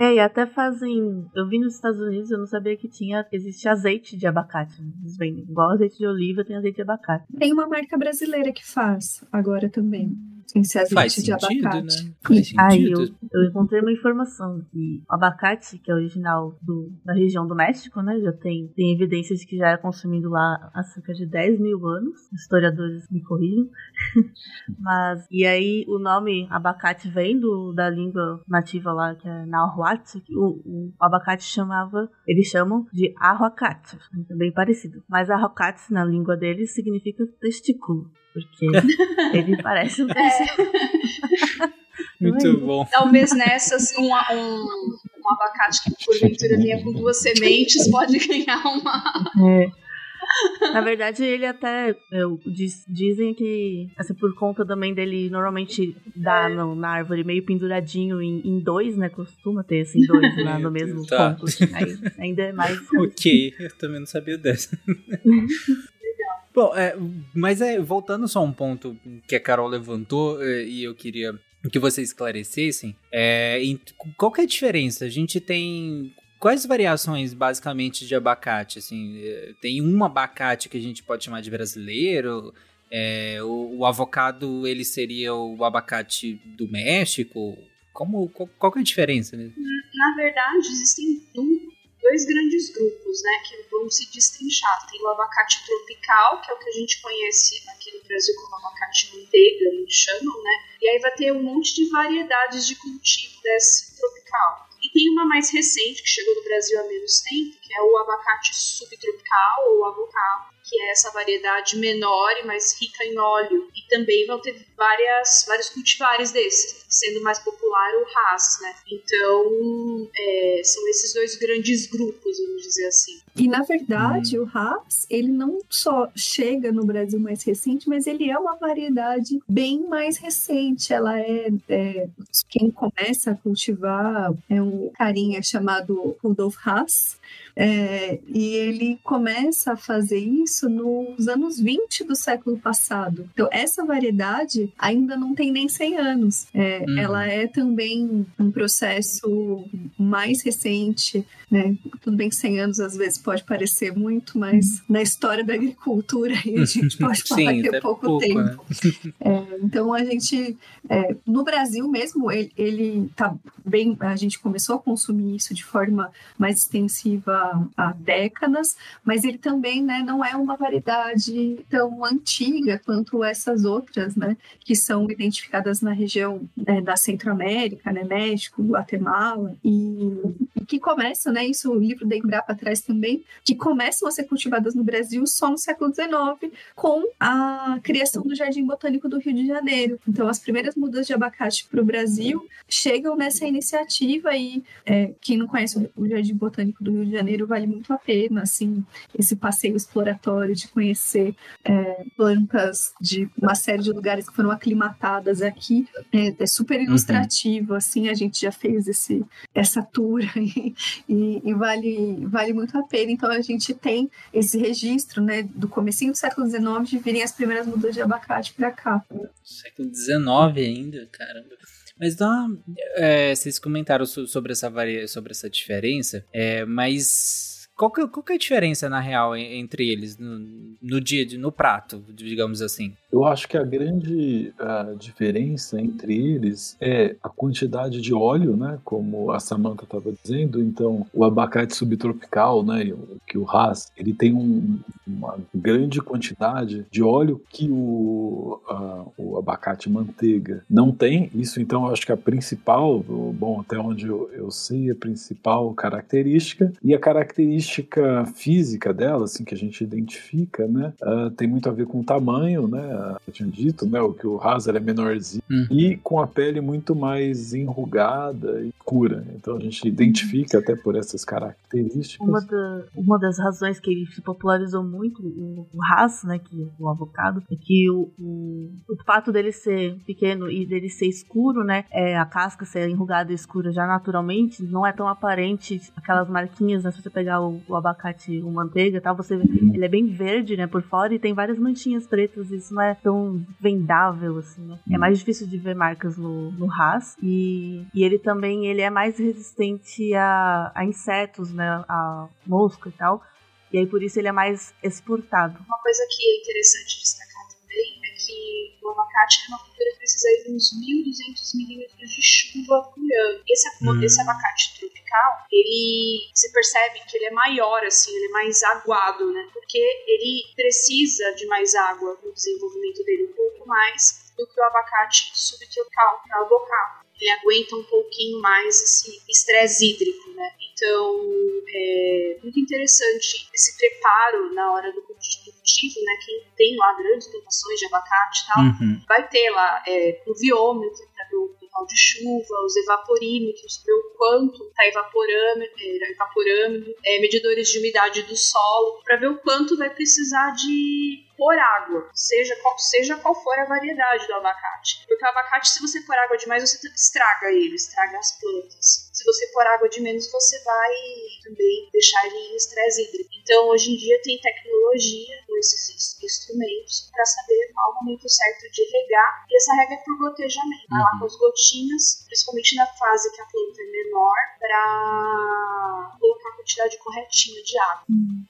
É, e até fazem. Eu vi nos Estados Unidos, eu não sabia que tinha. Existe azeite de abacate. Eles vendem. Igual azeite de oliva, tem azeite de abacate. Tem uma marca brasileira que faz agora também. Esse azeite Faz de sentido, abacate. né? Faz Aí eu, eu encontrei uma informação que o abacate, que é original do, da região do México, né? Já tem, tem evidências de que já era consumido lá há cerca de 10 mil anos. Historiadores me corrijam. Mas, e aí o nome abacate vem do, da língua nativa lá, que é Nahuatl. O, o abacate chamava, eles chamam de arroacate, é bem parecido. Mas arroacate na língua deles significa testículo. Porque ele parece um testículo. Muito bom. Talvez nessas, um, um, um abacate que porventura venha com duas sementes pode ganhar uma. É. Na verdade, ele até eu, diz- dizem que assim, por conta também dele normalmente dar no- na árvore meio penduradinho em, em dois, né? Costuma ter assim dois lá no mesmo tá. ponto. assim, aí ainda é mais. Ok, eu também não sabia dessa. Bom, é, mas é, voltando só a um ponto que a Carol levantou é, e eu queria que vocês esclarecessem, é, em- qual que é a diferença? A gente tem quais variações basicamente de abacate? Assim, é, tem um abacate que a gente pode chamar de brasileiro, é, o, o avocado ele seria o abacate do México? Como, qual, qual é a diferença? Né? Na verdade, existem dois grandes grupos, né, que vão se destrinchar. Tem o abacate tropical, que é o que a gente conhece aqui no Brasil como abacate manteiga, eles chamam, né? E aí vai ter um monte de variedades de cultivo desse tropical. E tem uma mais recente que chegou no Brasil há menos tempo, que é o abacate subtropical ou avocado, que é essa variedade menor e mais rica em óleo. E também vão ter várias, vários cultivares desses, sendo mais popular o Haas, né? Então, é, são esses dois grandes grupos, vamos dizer assim. E na verdade, o Haps, ele não só chega no Brasil mais recente, mas ele é uma variedade bem mais recente. Ela é, é- quem começa a cultivar é um carinha chamado Rudolf Haas. É, e ele começa a fazer isso nos anos 20 do século passado. Então, essa variedade ainda não tem nem 100 anos. É, Uhum. Ela é também um processo mais recente, né? Tudo bem que 100 anos às vezes pode parecer muito, mas na história da agricultura a gente pode falar Sim, que até é pouco, pouco, tempo. né? É, então a gente, é, no Brasil mesmo, ele, ele tá bem. A gente começou a consumir isso de forma mais extensiva há décadas, mas ele também né, não é uma variedade tão antiga quanto essas outras, né? Que são identificadas na região né, da Centro-América, né, México, Guatemala, e, e que começam, né? Isso o livro da Embrapa traz também, que começam a ser cultivadas no Brasil só no século XIX, com a criação do Jardim Botânico do Rio de Janeiro. Então, as primeiras mudas de abacate para o Brasil chegam nessa iniciativa e é, quem não conhece o Jardim Botânico do Rio de Janeiro vale muito a pena, assim, esse passeio exploratório de conhecer é, plantas de uma série de lugares que foram aclimatadas aqui. É, é super ilustrativo, assim, a gente já fez esse, essa tour e, e- e vale, vale muito a pena. Então, a gente tem esse registro, né, do comecinho do século XIX de virem as primeiras mudas de abacate para cá. Século XIX ainda, caramba. Mas dá é, vocês comentaram so- sobre essa, varia, sobre essa diferença, é, mas qual que, qual que é a diferença, na real, en- entre eles, no, no dia, no prato, digamos assim? Eu acho que a grande ah, diferença entre eles é a quantidade de óleo, né? Como a Samantha estava dizendo. Então, o abacate subtropical, né? Que o Haas, ele tem um- uma grande quantidade de óleo que o, ah, o abacate manteiga não tem. Isso, então, eu acho que a principal, bom, até onde eu, eu sei, a principal característica e a característica física dela, assim, que a gente identifica, né? ah, tem muito a ver com o tamanho, né? Eu tinha dito, né? O que o Hazard é menorzinho Hum. e com a pele muito mais enrugada e cura. Então a gente identifica até por essas características. Uma, da- uma das razões que ele se popularizou muito, o, o Haas, né, que é o avocado, é que o, o, o fato dele ser pequeno e dele ser escuro, né, é, a casca ser enrugada e escura já naturalmente, não é tão aparente aquelas marquinhas, né, se você pegar o, o abacate, o manteiga e tal, você vê, ele é bem verde, né, por fora e tem várias manchinhas pretas, isso não é é tão vendável assim, né? É mais difícil de ver marcas no, no Haas e, e ele também ele é mais resistente a, a insetos, né? A mosca e tal. E aí por isso ele é mais exportado. Uma coisa que é interessante destacar também é que o abacate é uma cultura que precisa de uns 1.200 milímetros de chuva por ano. Esse, Hum. esse abacate tropical, ele se percebe que ele é maior, assim, ele é mais aguado, né? Porque ele precisa de mais água no desenvolvimento dele, um pouco mais do que o abacate subtropical, que é o bocal. Ele aguenta um pouquinho mais esse estresse hídrico, né? Então, é muito interessante esse preparo na hora do cultivo, né? Quem tem lá grandes plantações de abacate e tal, Uhum. vai ter lá é, pluviômetro para ver o total de chuva, os evaporímetros para ver o quanto está evaporando, é, evaporando é, medidores de umidade do solo, para ver o quanto vai precisar de pôr água, seja qual, seja qual for a variedade do abacate. Porque o abacate, se você pôr água demais, você estraga ele, estraga as plantas. Se você pôr água de menos, você vai também deixar ele em estresse hídrico. Então, hoje em dia, tem tecnologia com esses ins- instrumentos para saber qual o momento certo de regar. E essa regra é por gotejamento. Vai lá com as gotinhas, principalmente na fase que a planta é menor, para colocar a quantidade corretinha de água.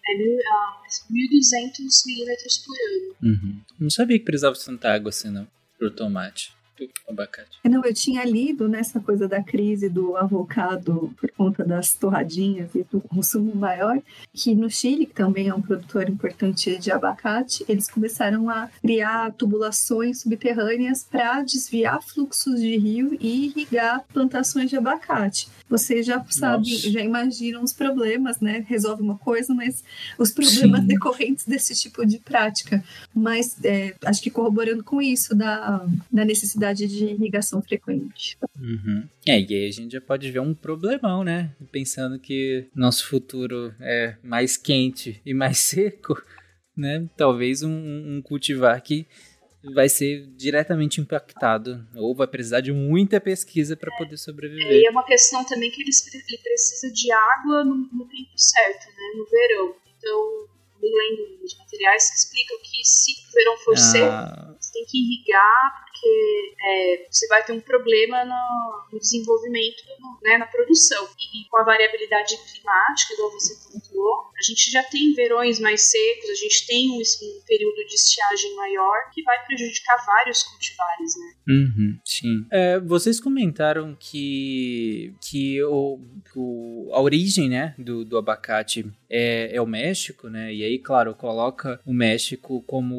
É mil, ah, 1.200 milímetros por ano. Uhum. Não sabia que precisava tanta água assim, não. Pro tomate. Pro abacate. Não, eu tinha lido nessa coisa da crise do avocado por conta das torradinhas e do consumo maior, que no Chile, que também é um produtor importante de abacate, eles começaram a criar tubulações subterrâneas para desviar fluxos de rio e irrigar plantações de abacate. Você já sabe, Nossa. já imagina os problemas, né? Resolve uma coisa, mas os problemas Sim. decorrentes desse tipo de prática. Mas é, acho que corroborando com isso da, da necessidade de irrigação frequente. Uhum. É, e aí a gente já pode ver um problemão, né? Pensando que nosso futuro é mais quente e mais seco, né? Talvez um, um cultivar que vai ser diretamente impactado ou vai precisar de muita pesquisa para poder E sobreviver. é uma questão também que pre- ele precisa de água no, no tempo certo, né? No verão. Então, me lembro dos materiais que explicam que se o verão for seco, Ah, você tem que irrigar, porque é, você vai ter um problema no, no desenvolvimento, no- né, na produção. E, com a variabilidade climática, igual você pontuou, a gente já tem verões mais secos, a gente tem um, um período de estiagem maior que vai prejudicar vários cultivares, né? Uhum, sim. É, vocês comentaram que, que o, o- a origem né, do, do abacate é, é o México, né? E aí, claro, coloca o México como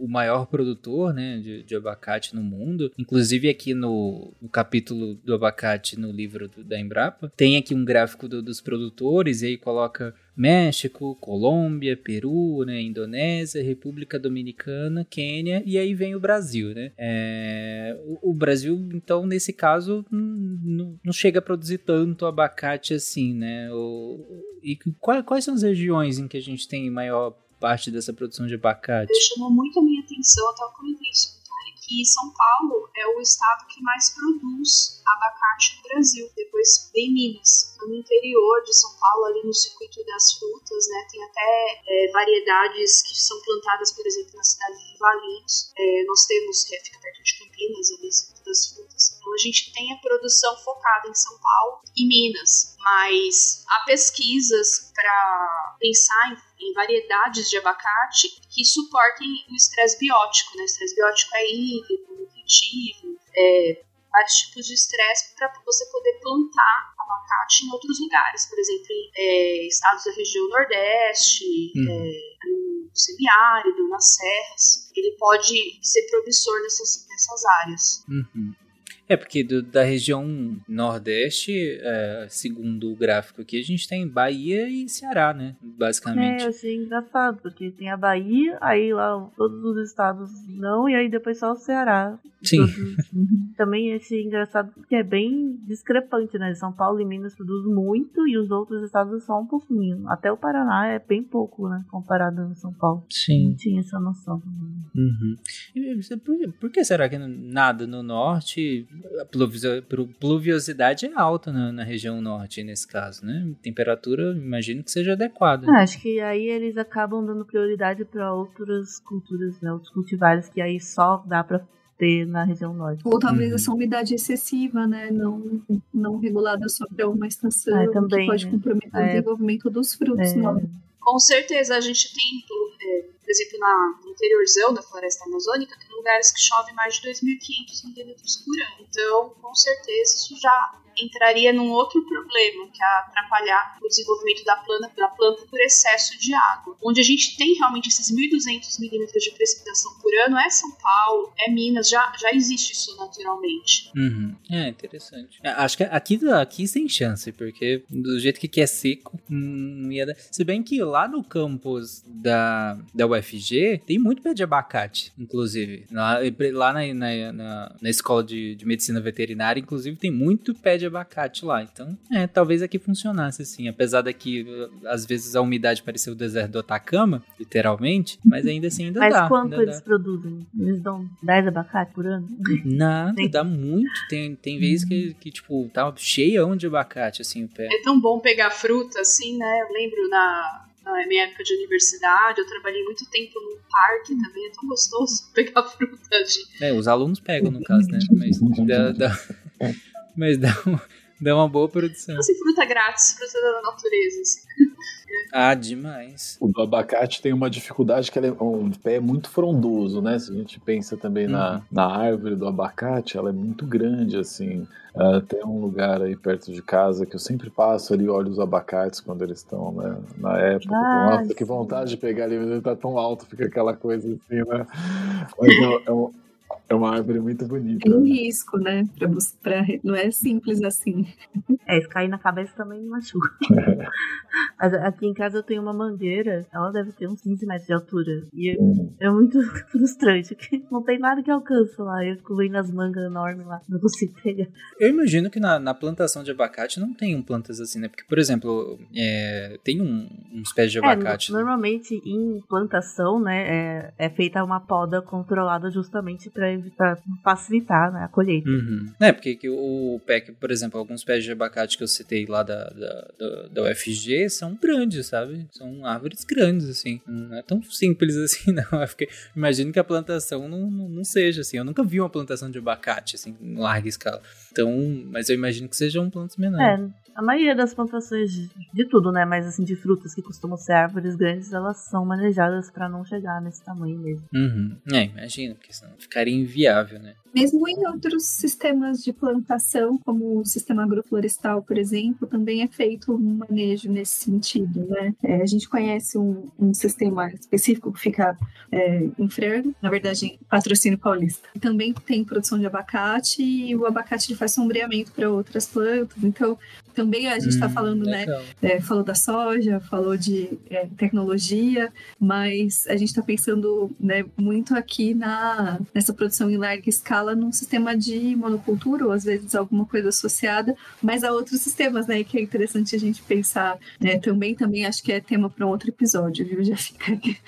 o maior produtor né, de, de abacate no mundo. Inclusive, aqui no, no capítulo do abacate no livro do- da Embrapa, tem aqui um gráfico do- dos produtores, e aí coloca México, Colômbia, Peru, né, Indonésia, República Dominicana, Quênia e aí vem o Brasil, né? É, o, o Brasil, então, nesse caso, não chega a produzir tanto abacate assim, né? O- e qual- quais são as regiões em que a gente tem maior parte dessa produção de abacate? chamou muito a minha atenção, até eu comentei isso que São Paulo é o estado que mais produz abacate no Brasil, depois vem Minas. No interior de São Paulo, ali no circuito das frutas, né, tem até é, variedades que são plantadas, por exemplo, na cidade de Valinhos. É, nós temos, que fica perto de Campinas, ali, circuito das frutas. Então, a gente tem a produção focada em São Paulo e Minas, mas há pesquisas para pensar em, em variedades de abacate que suportem o estresse biótico. Né? O estresse biótico é hídrico, nutritivo, é, vários tipos de estresse para você poder plantar abacate em outros lugares, por exemplo, em é, estados da região Nordeste, Uhum. é, no semiárido, nas serras. Ele pode ser promissor nessas, nessas áreas. Uhum. É, porque do- da região Nordeste, é, segundo o gráfico aqui, a gente tem Bahia e Ceará, né? É, Basicamente. eu achei engraçado, porque tem a Bahia, aí lá todos os estados não, e aí depois só o Ceará. Sim. Todos- Também achei engraçado porque é bem discrepante, né? São Paulo e Minas produzem muito e os outros estados só um pouquinho. Até o Paraná é bem pouco, né? Comparado a São Paulo. Sim. Não tinha essa noção. Uhum. E Por, por que será que nada no norte a pluviosidade é alta na, na região norte, nesse caso, né? Temperatura, imagino que seja adequada. Ah, acho que aí eles acabam dando prioridade pra outras culturas, né? Outros cultivares que aí só dá pra ter na região norte. Ou talvez Uhum. essa umidade excessiva, né? Não, não regulada sobre uma estação, Ah, também, que pode né? comprometer o É. desenvolvimento dos frutos. É. Não. Com certeza, a gente tem, é, por exemplo, na, no interiorzão da floresta amazônica, tem lugares que chove mais de 2.500 milímetros por ano. Então, com certeza, isso já entraria num outro problema, que é atrapalhar o desenvolvimento da planta, da planta por excesso de água. Onde a gente tem realmente esses 1.200 milímetros de precipitação por ano é São Paulo, é Minas, já, já existe isso naturalmente. Uhum. É, interessante. É, Acho que aqui, aqui sem chance, porque do jeito que é seco, hum, ia dar... Se bem que lá no campus da, da UFG tem muito pé de abacate, inclusive. Lá, lá na, na, na, na escola de, de medicina veterinária, inclusive, tem muito pé de abacate lá. Então, é, talvez aqui funcionasse assim. Apesar daqui, uh, às vezes, a umidade parecer o deserto do Atacama, literalmente, mas ainda assim ainda Mas dá. quanto ainda eles dá. produzem? Eles dão 10 abacate por ano? Nada, Sim. dá muito. Tem, tem vezes que, que, tipo, tá cheião de abacate, assim, o pé. É tão bom pegar fruta assim, né? Eu lembro na, na minha época de universidade, eu trabalhei muito tempo num parque também, é tão gostoso pegar fruta de É, os alunos pegam, no caso, né? Mas dá, dá- mas dá, um- dá uma boa produção. assim, fruta grátis, fruta da natureza. Assim. Ah, demais. O do abacate tem uma dificuldade que ele é um pé muito frondoso, né? Se a gente pensa também na, na árvore do abacate, ela é muito grande, assim. Ah, tem um lugar aí perto de casa que eu sempre passo ali, olho os abacates quando eles estão, né? Na época. Ah, Nossa, que vontade de pegar ali, mas ele tá tão alto, fica aquela coisa assim, né? Mas é, é um- é uma árvore muito bonita. Tem um risco, né? Pra, bus- pra- não é simples assim. É, se cair na cabeça também não machuca. Mas aqui em casa eu tenho uma mangueira, ela deve ter uns 15 metros de altura. E é, é muito frustrante, porque não tem nada que alcança lá. Eu fico vendo as mangas enormes lá, não consigo pegar. Eu imagino que na, na plantação de abacate não tem plantas assim, né? Porque, por exemplo, é, tem um- uns pés de É, abacate. no- normalmente em plantação, né, é, é feita uma poda controlada justamente para evitar facilitar né, a colheita. Uhum. É, porque que o que, por exemplo, alguns pés de abacate que eu citei lá da, da, da, da UFG são grandes, sabe? São árvores grandes, assim. Não é tão simples assim, não. Eu fiquei- imagino que a plantação não, não, não seja assim. Eu nunca vi uma plantação de abacate, assim, em larga escala. Então, mas eu imagino que sejam plantas menores. É, a maioria das plantações de, de tudo, né, mas assim de frutas que costumam ser árvores grandes, elas são manejadas para não chegar nesse tamanho mesmo. Uhum. É, imagino, porque senão ficaria inviável, né? Mesmo em outros sistemas de plantação, como o sistema agroflorestal, por exemplo, também é feito um manejo nesse sentido, né? É, a gente conhece um, um sistema específico que fica é, em Frango, na verdade, patrocínio paulista. E também tem produção de abacate e o abacate faz sombreamento para outras plantas. Então, também a gente está Hum, falando, né? legal. É, falou da soja, falou de é, tecnologia, mas a gente está pensando né, muito aqui na, nessa produção em larga escala num sistema de monocultura, ou às vezes alguma coisa associada, mas a outros sistemas, né? Que é interessante a gente pensar né, também, também acho que é tema para um outro episódio, viu? Já fica aqui.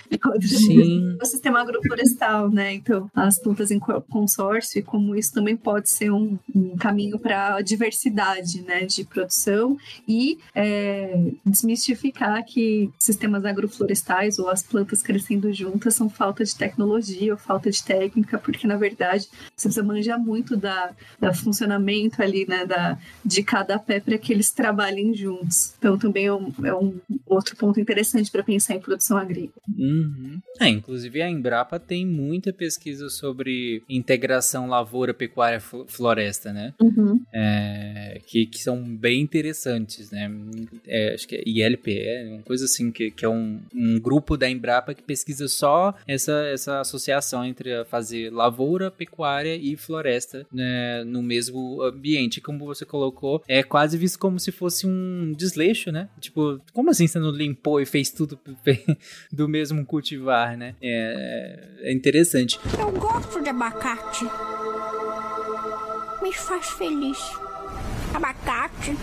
Sim. o sistema agroflorestal, né? Então, as plantas em co- consórcio e como isso também pode ser um, um caminho para a diversidade, né, de produção e é, desmistificar que sistemas agroflorestais ou as plantas crescendo juntas são falta de tecnologia ou falta de técnica, porque na verdade você precisa manjar muito da, da funcionamento ali, né, da, de cada pé para que eles trabalhem juntos. Então também é um, é um outro ponto interessante para pensar em produção agrícola. Uhum. É, inclusive a Embrapa tem muita pesquisa sobre integração lavoura, pecuária, flo- floresta, né? Uhum. É, que, que são bem interessantes, né? É, acho que é ILPE, uma coisa assim, que, que é um, um grupo da Embrapa que pesquisa só essa, essa associação entre fazer lavoura, pecuária e floresta né, no mesmo ambiente. Como você colocou, é quase visto como se fosse um desleixo, né? Tipo, como assim você não limpou e fez tudo do mesmo cultivar, né? É, é interessante. Eu gosto de abacate. Me faz feliz. Abacate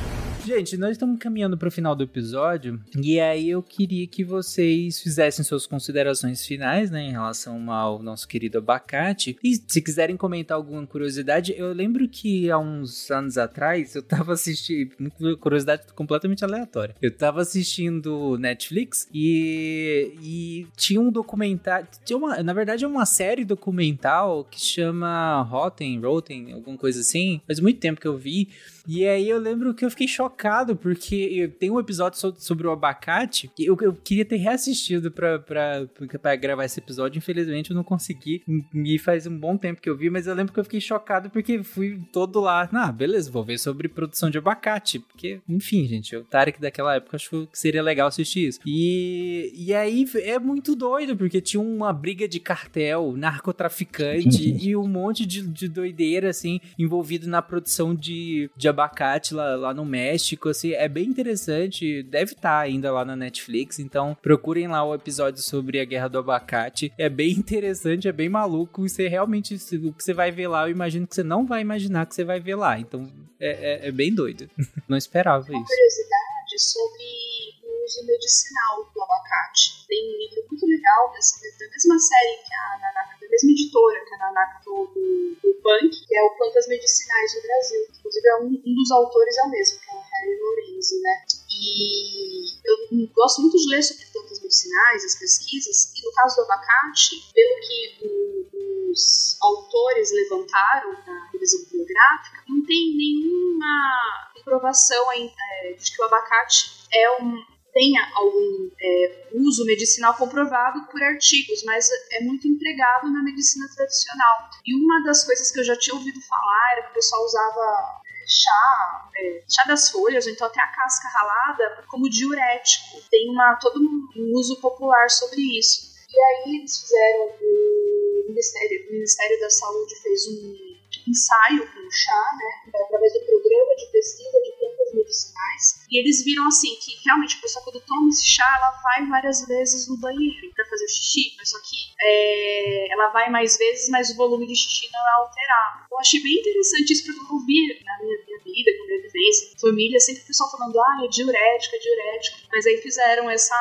Gente, nós estamos caminhando para o final do episódio e aí eu queria que vocês fizessem suas considerações finais, né, em relação ao nosso querido abacate. E se quiserem comentar alguma curiosidade, eu lembro que há uns anos atrás eu tava assistindo, curiosidade completamente aleatória. Eu tava assistindo Netflix e, e tinha um documentário, tinha uma, na verdade é uma série documental que chama Rotten, Rotten, alguma coisa assim. Faz muito tempo que eu vi. E aí eu lembro que eu fiquei chocado, porque tem um episódio sobre o abacate que eu, eu queria ter reassistido pra, pra, pra gravar esse episódio. Infelizmente eu não consegui. E faz um bom tempo que eu vi, mas eu lembro que eu fiquei chocado porque fui todo lá. Ah, beleza, vou ver sobre produção de abacate. Porque, enfim, gente, o Tarek daquela época achou que seria legal assistir isso. E, e aí é muito doido, porque tinha uma briga de cartel, narcotraficante e um monte de, de doideira, assim, envolvido na produção de, de abacate lá, lá no México, assim, é bem interessante, deve estar tá ainda lá na Netflix, então procurem lá o episódio sobre a Guerra do Abacate, é bem interessante, é bem maluco, e você realmente, o que você vai ver lá, eu imagino que você não vai imaginar que você vai ver lá, então é, é, é bem doido, não esperava Uma isso. curiosidade sobre uso medicinal do abacate. Tem um livro muito legal dessa, da mesma série que a Nanaka, da mesma editora que a Nanaka do, do, do Punk, que é o Plantas Medicinais do Brasil. Inclusive, é um, um dos autores é o mesmo, que é o Harry Lorenzi, né? E eu gosto muito de ler sobre plantas medicinais, as pesquisas, e no caso do abacate, pelo que o, os autores levantaram na revisão bibliográfica, não tem nenhuma comprovação é, de que o abacate é um, tenha algum é, uso medicinal comprovado por artigos, mas é muito empregado na medicina tradicional. E uma das coisas que eu já tinha ouvido falar era que o pessoal usava é, chá, é, chá das folhas, ou então até a casca ralada, como diurético. Tem uma, todo um uso popular sobre isso. E aí eles fizeram, o Ministério, o Ministério da Saúde fez um ensaio com chá, né, através do programa de pesquisa de medicinais, e eles viram assim que realmente a pessoa quando toma esse chá, ela vai várias vezes no banheiro para fazer o xixi, mas só que é, ela vai mais vezes, mas o volume de xixi não é alterado. Eu achei bem interessante isso porque eu ouvi na minha, minha vida, com minha vivência, família, sempre o pessoal falando, ah, é diurético, é diurético, mas aí fizeram essa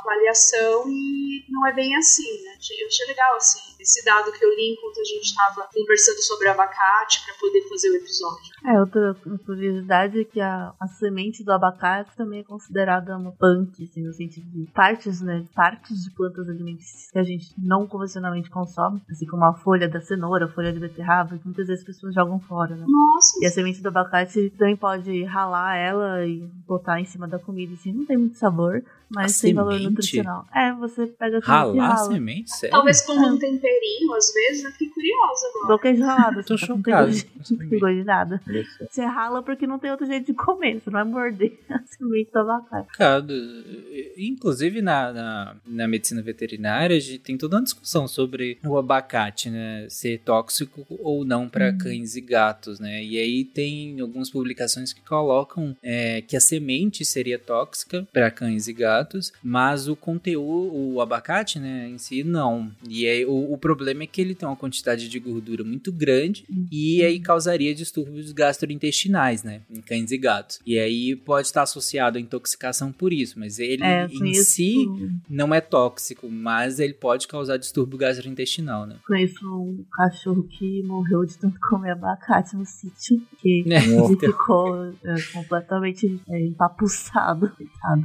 avaliação e não é bem assim, né? Eu achei legal, assim, esse dado que eu li enquanto a gente estava conversando sobre abacate para poder fazer o episódio. É, outra curiosidade é que a, a semente do abacate também é considerada uma punk, assim, no sentido de partes, né? Partes de plantas alimentícias que a gente não convencionalmente consome, assim como a folha da cenoura, a folha de beterraba, que muitas vezes as pessoas jogam fora, né? Nossa! E a semente do abacate também pode ralar ela e botar em cima da comida, assim, não tem muito sabor, mas A tem valor semente? nutricional. É, você pega a semente e Ralar a rala. semente? Sério? Talvez com um temperinho, às vezes, eu fiquei curiosa agora. Queijo ralado, Tô tá? Não chocado. tem gosto de- nada. Você rala porque não tem outro jeito de comer, você não vai morder a semente do abacate. Inclusive na, na, na medicina veterinária, a gente tem toda uma discussão sobre o abacate, né? Ser tóxico ou não para cães e gatos, né? E aí tem algumas publicações que colocam é, que a semente seria tóxica para cães e gatos, mas o conteúdo, o abacate, né, em si, não. E aí o, o problema é que ele tem uma quantidade de gordura muito grande e aí causaria distúrbios gastrointestinais, né? Em cães e gatos. E aí pode estar associado à intoxicação por isso, mas ele É, em si não é tóxico, mas ele pode causar distúrbio gastrointestinal, né? conheço um cachorro que morreu de tanto comer abacate no sítio, que É. ele ficou é, completamente é, empapuçado, coitado.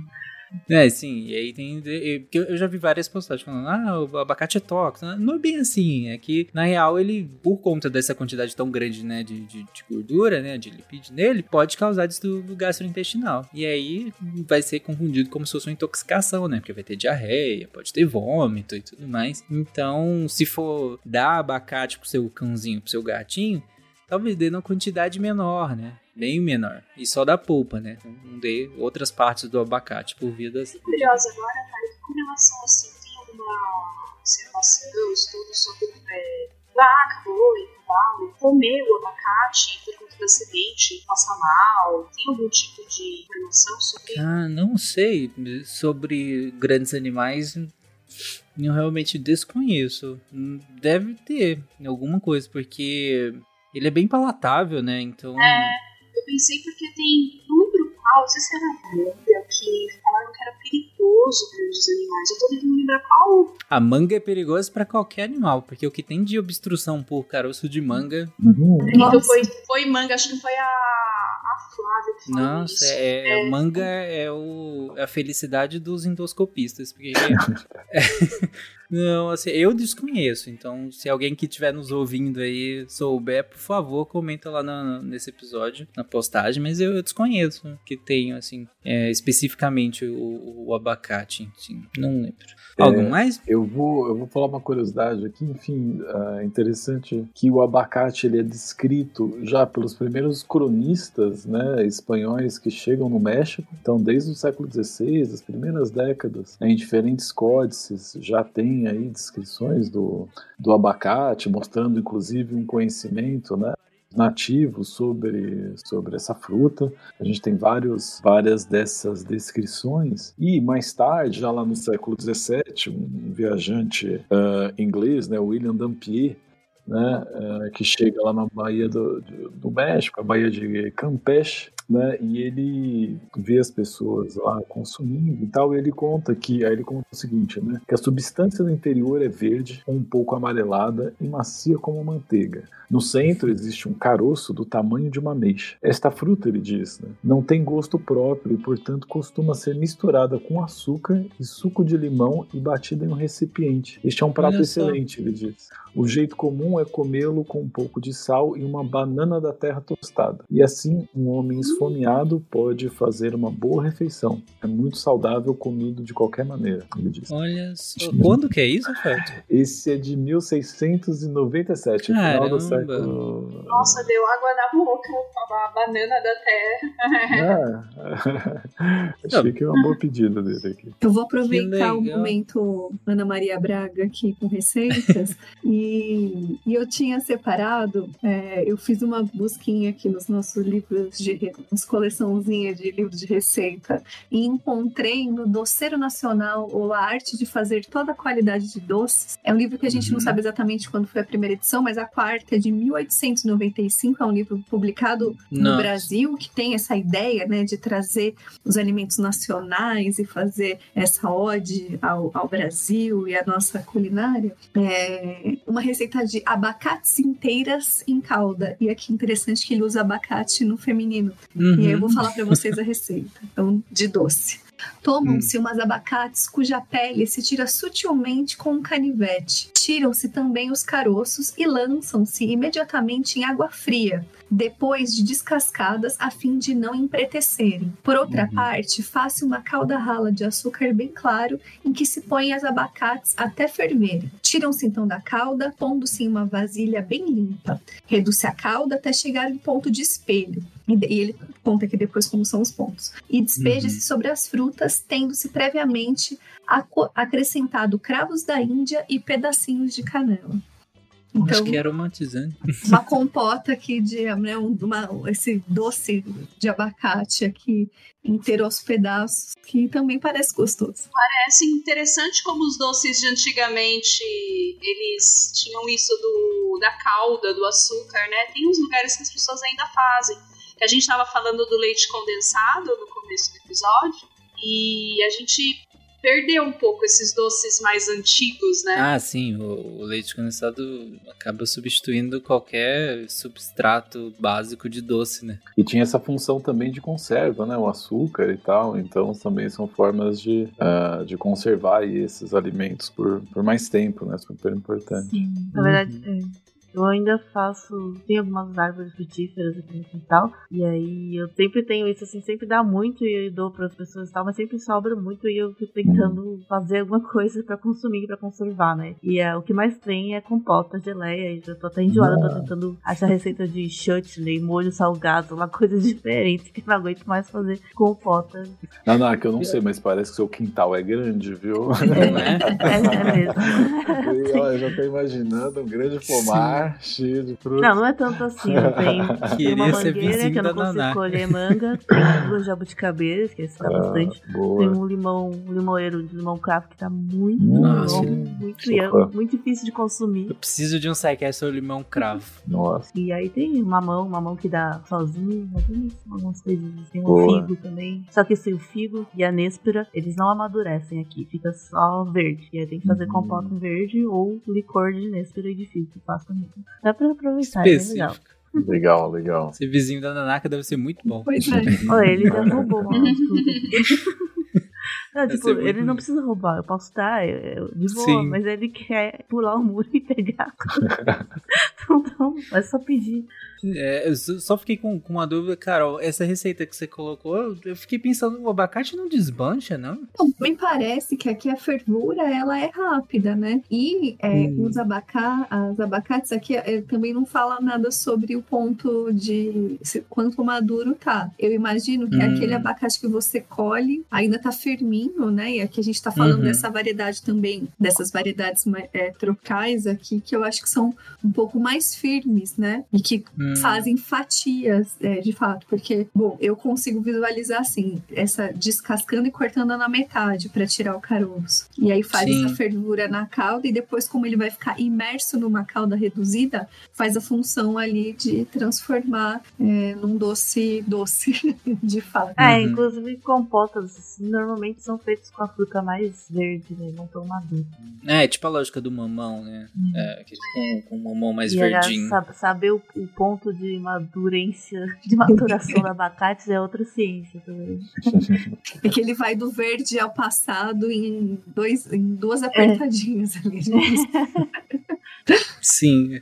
É, sim, e aí tem. porque Eu já vi várias postagens falando, ah, o abacate é tóxico. Não é bem assim, é que, na real, ele, por conta dessa quantidade tão grande, né, de, de, de gordura, né, de lipídio nele, pode causar distúrbio gastrointestinal. E aí vai ser confundido como se fosse uma intoxicação, né, porque vai ter diarreia, pode ter vômito e tudo mais. Então, se for dar abacate pro seu cãozinho, pro seu gatinho, talvez dê numa quantidade menor, né? Bem menor. E só da polpa, né? Não dê outras partes do abacate por via das. Tô curiosa agora, cara, com relação assim, tem alguma observação, estudo sobre é, vaca, boi, cavalo, comer o abacate por conta da semente, passar mal? Tem algum tipo de informação sobre Ah, não sei. Sobre grandes animais, eu realmente desconheço. Deve ter alguma coisa, porque ele é bem palatável, né? Então. É, eu pensei porque tem, não sei se era manga, que falaram que era perigoso para os animais. Eu tô tentando lembrar qual. A manga é perigosa pra qualquer animal, porque o que tem de obstrução por caroço de manga. Então foi, foi manga, acho que foi a, Nossa, isso. é, É. manga é, o, é a felicidade dos endoscopistas. Porque. Não, assim, eu desconheço. Então, se alguém que estiver nos ouvindo aí souber, por favor, comenta lá na- nesse episódio, na postagem. Mas eu, eu desconheço que tenho, assim, é, especificamente o, o abacate. Assim, não lembro. Algo É, mais? Eu vou, eu vou falar uma curiosidade aqui, enfim, é interessante que o abacate ele é descrito já pelos primeiros cronistas né, espanhóis que chegam no México. Então, desde o século XVI, as primeiras décadas, né, em diferentes códices já tem aí descrições do, do abacate, mostrando inclusive um conhecimento, né? nativo sobre, sobre essa fruta. A gente tem vários, várias dessas descrições. E mais tarde, já lá no século XVII, um viajante ah, inglês, né, William Dampier, né, ah, que chega lá na Baía do, do, do México, a Baía de Campeche, né, e ele vê as pessoas lá consumindo e tal, e ele conta que, aí ele conta o seguinte, né, que a substância do interior é verde, um pouco amarelada e macia como manteiga. No centro existe um caroço do tamanho de uma ameixa. Esta fruta, ele diz, né, não tem gosto próprio e, portanto, costuma ser misturada com açúcar e suco de limão e batida em um recipiente. Este é um prato excelente, ele diz. O jeito comum é comê-lo com um pouco de sal e uma banana da terra tostada. E assim, um homem esfomeado pode fazer uma boa refeição. É muito saudável comido de qualquer maneira, ele diz. Olha só. Quando que é isso, Feto? Esse é de 1697, final Caramba. do século. Nossa, deu água na boca. A banana da terra. Ah, achei que é uma boa pedida dele aqui. Eu vou aproveitar o momento Ana Maria Braga aqui com receitas e, e eu tinha separado, é, eu fiz uma busquinha aqui nos nossos livros de nas coleçãozinha de livros de receita e encontrei no Doceiro Nacional ou a arte de fazer toda a qualidade de doces. É um livro que a gente não Uhum. sabe exatamente quando foi a primeira edição, mas a quarta é de 1895, é um livro publicado no Nossa. Brasil que tem essa ideia, né, de trazer os alimentos nacionais e fazer essa ode ao, ao Brasil e à nossa culinária, é uma receita de abacates inteiras em calda. E aqui interessante que ele usa abacate no feminino. E aí eu Uhum. vou falar para vocês a receita. Então, de doce. Tomam-se umas abacates cuja pele se tira sutilmente com um canivete. Tiram-se também os caroços e lançam-se imediatamente em água fria, depois de descascadas a fim de não empretecerem. Por outra Uhum. parte, faça uma calda rala de açúcar bem claro em que se põem as abacates até ferverem. Tiram-se então da calda, pondo-se em uma vasilha bem limpa. Reduz-se a calda até chegar em ponto de espelho. E ele conta aqui depois como são os pontos. E despeja-se sobre as frutas, tendo-se previamente acrescentado cravos da Índia e pedacinhos de canela. Então, Acho que é romantizante. uma compota aqui de né, um- uma, esse doce de abacate aqui inteiro aos pedaços, que também parece gostoso. Parece interessante como os doces de antigamente eles tinham isso do, da calda, do açúcar, né? Tem uns lugares que as pessoas ainda fazem. Que a gente estava falando do leite condensado no começo do episódio e a gente perdeu um pouco esses doces mais antigos, né? Ah, sim, o, o leite condensado acaba substituindo qualquer substrato básico de doce, né? E tinha essa função também de conserva, né? O açúcar e tal. Então também são formas de, ah, de conservar esses alimentos por, por mais tempo, né? Super importante. Sim, na verdade, é. Eu ainda faço. Tem algumas árvores frutíferas aqui no quintal. E aí eu sempre tenho isso, assim, sempre dá muito e eu dou para as pessoas e tal, mas sempre sobra muito e eu fico tentando fazer alguma coisa para consumir, para conservar, né? E é, o que mais tem é compota, geleia. E eu tô até enjoada, tô tentando achar receita de chutney, molho salgado, uma coisa diferente que eu não aguento mais fazer compota. Nanak, eu não sei, mas parece que seu quintal é grande, viu? É? É, é mesmo. E, ó, eu já tô imaginando um grande pomar cheio de frutas. Não, não é tanto assim. Tem, tem uma mangueira que eu não consigo Naná. colher manga. Tem duas jabuticabeiras, que esse tá Ah, bastante. Tem boa. um limão, um limoeiro de limão cravo que tá muito Nossa, bom. Muito, e é muito difícil de consumir. Eu preciso de um sidecast sobre limão cravo. Nossa. E aí tem mamão, mamão que dá sozinho, algumas, algumas coisas. Tem um Boa. figo também. Só que assim, o figo e a néspera, eles não amadurecem aqui, fica só verde. E aí tem que fazer Hum. compota verde ou licor de néspera e de figo, que faz também. Dá pra aproveitar, é legal. Legal, legal. Ser vizinho da Nanaka deve ser muito bom. Pois é. Olha, ele já roubou uma. Não, Vai tipo, ele não bom. precisa roubar, eu posso dar eu- eu- de boa, Sim. mas ele quer pular o muro e pegar. então, então, é só pedir. É, eu só fiquei com, com uma dúvida, Carol. Essa receita que você colocou, eu fiquei pensando, o abacate não desbancha, não? Então, me parece que aqui a fervura ela é rápida, né? E é, Hum. os abacá, as abacates aqui é, também não fala nada sobre o ponto de se- quanto maduro tá. Eu imagino que Hum. aquele abacate que você colhe ainda tá firminho, né? E aqui a gente tá falando Uhum. dessa variedade também, dessas variedades é, tropicais aqui, que eu acho que são um pouco mais firmes, né? E que Hum. Fazem fatias, é, de fato, porque, bom, eu consigo visualizar assim, essa descascando e cortando na metade para tirar o caroço. E aí faz Sim. essa fervura na calda e depois, como ele vai ficar imerso numa calda reduzida, faz a função ali de transformar é, num doce doce, de fato. É, Uhum. inclusive compotas assim, normalmente são feitas com a fruta mais verde, né? Não tão madura. É, tipo a lógica do mamão, né? É, aquele com, com o mamão mais e verdinho. sab- saber o, o ponto de madurência, de maturação do abacate é outra ciência também. É que ele vai do verde ao passado em, dois, em duas É. apertadinhas ali. né? Sim.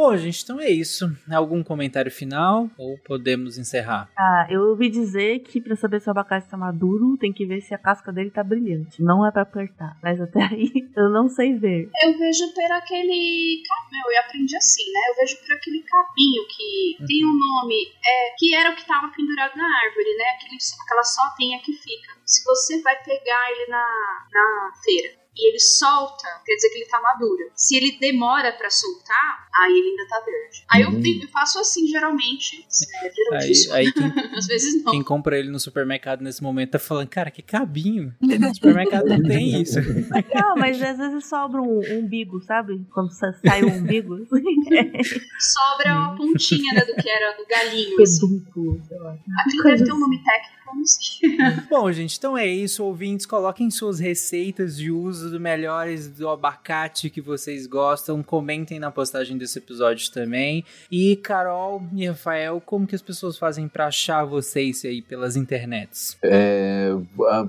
Bom, gente, então é isso. Algum comentário final ou podemos encerrar? Ah, eu ouvi dizer que pra saber se o abacate tá maduro, tem que ver se a casca dele tá brilhante. Não é pra apertar. Mas até aí eu não sei ver. Eu vejo por aquele. ca- Meu, eu aprendi assim, né? Eu vejo por aquele cabinho que tem um nome, é, que era o que tava pendurado na árvore, né? Aquele, aquela sotinha que fica. Se você vai pegar ele na, na feira e ele solta, quer dizer que ele tá maduro. Se ele demora pra soltar, aí ele ainda tá verde. Aí eu, Uhum. eu faço assim, geralmente. É, geralmente Aí, aí quem, Às vezes não. quem compra ele no supermercado nesse momento tá falando, cara, que cabinho. No supermercado não tem isso. Não, mas às vezes sobra um umbigo, sabe? Quando sa- sai o umbigo. Sobra Hum. uma pontinha né, do que era do galinho. assim. Pedúnculo, sei lá. Aquilo deve ter um nome técnico, eu sei. Bom, gente, então é isso. Ouvintes, coloquem suas receitas de uso do melhores do abacate que vocês gostam. Comentem na postagem desse episódio também. E Carol e Rafael, como que as pessoas fazem pra achar vocês aí pelas internets? É,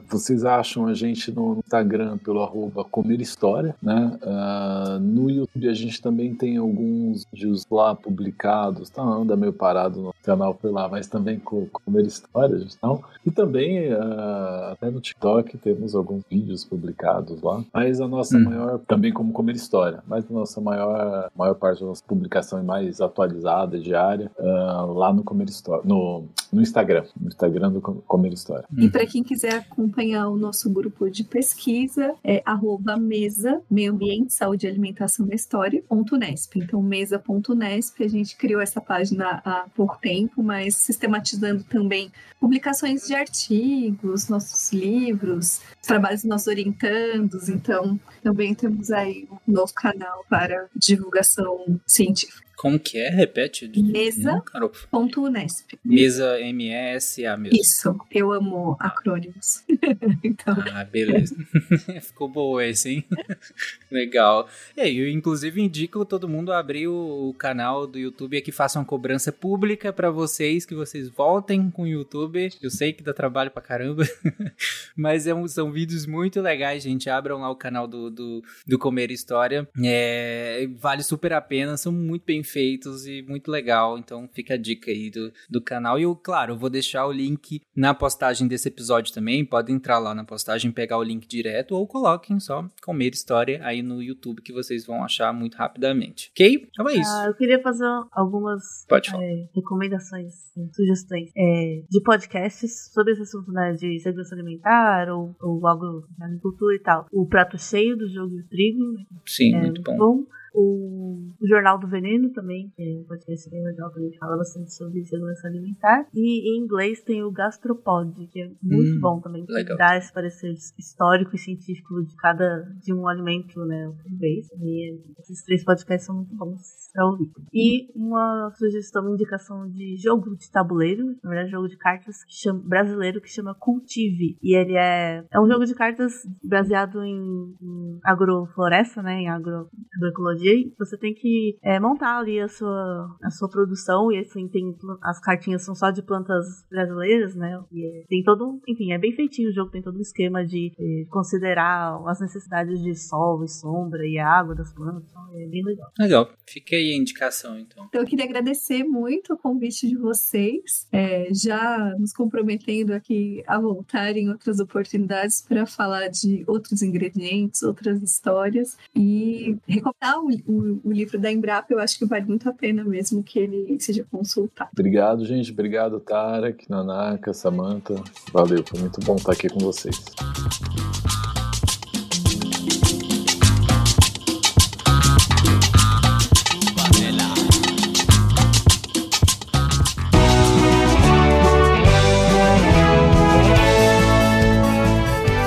vocês acham a gente no Instagram pelo arroba Comer História, né? Ah, no YouTube a gente também tem alguns vídeos lá publicados, tá? Anda meio parado no canal por lá, mas também com Comer Histórias, não? E também ah, até no TikTok temos alguns vídeos publicados lá. Mas a nossa Hum. maior, também como Comer História, mas a nossa maior, maior parte da nossa publicação é mais atualizada, diária, ah, lá no Comer História, no, no Instagram, no Instagram do Com- Comer História. E para quem quiser acompanhar o nosso grupo de pesquisa, é arroba mesa, meio ambiente, saúde e alimentação na história, ponto Nesp. Então, mesa.nesp, a gente criou essa página há pouco tempo, mas sistematizando também publicações de artigos, nossos livros, os trabalhos dos nossos orientandos. Então, também temos aí um novo canal para divulgação científica. Como que é? Repete. Mesa. Não, Carol. Ponto Nesp. Mesa M-E-S-A mesmo. Isso, eu amo acrônimos. então, Ah, beleza. Ficou boa esse, hein? Legal. E aí, eu inclusive indico todo mundo a abrir o, canal do YouTube e que faça uma cobrança pública pra vocês, que vocês voltem com o YouTube. Eu sei que dá trabalho pra caramba, mas é um- são vídeos muito legais, gente. Abram lá o canal do, do, do Comer História. É, vale super a pena, são muito bem feitos e muito legal. Então fica a dica aí do, do canal. E eu, claro, eu vou deixar o link na postagem desse episódio também. Podem entrar lá na postagem, pegar o link direto ou coloquem só Comer História aí no YouTube que vocês vão achar muito rapidamente. Ok? Então é isso. Ah, eu queria fazer algumas é, recomendações, é, sugestões é, de podcasts sobre esse assunto né, de segurança alimentar ou, ou algo de agricultura e tal. O Prato Cheio do Jogo do Trigo Sim, é muito bom. O, o Jornal do Veneno também, que é um podcast bem legal, também fala bastante sobre segurança alimentar. E em inglês tem o Gastropod, que é muito Hum, bom também, que legal. dá esse parecer histórico e científico de cada de um alimento, né, por vez. E esses três podcasts são muito bons pra ouvir. E uma sugestão, uma indicação de jogo de tabuleiro, na verdade, jogo de cartas que chama, brasileiro que chama Cultive. E ele é, é um jogo de cartas baseado em, em agrofloresta, né, em agro, agroecologia. E você tem que é, montar ali a sua, a sua produção e assim, tem, as cartinhas são só de plantas brasileiras, né, e é- tem todo, um- enfim, é bem feitinho o jogo, tem todo um esquema de eh, considerar as necessidades de sol e sombra e água das plantas, então é bem legal. Legal. Fica aí a indicação, então. Então, eu queria agradecer muito o convite de vocês, é, já nos comprometendo aqui a voltar em outras oportunidades para falar de outros ingredientes, outras histórias e recomendar o, o- o livro da Embrapa. Eu acho que vale muito a pena mesmo que ele seja consultado. Obrigado, gente. Obrigado, Tarek, Nanaka, Samantha. Valeu, foi muito bom estar aqui com vocês.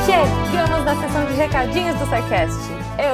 Chegamos na sessão de recadinhos do SciCast. Eu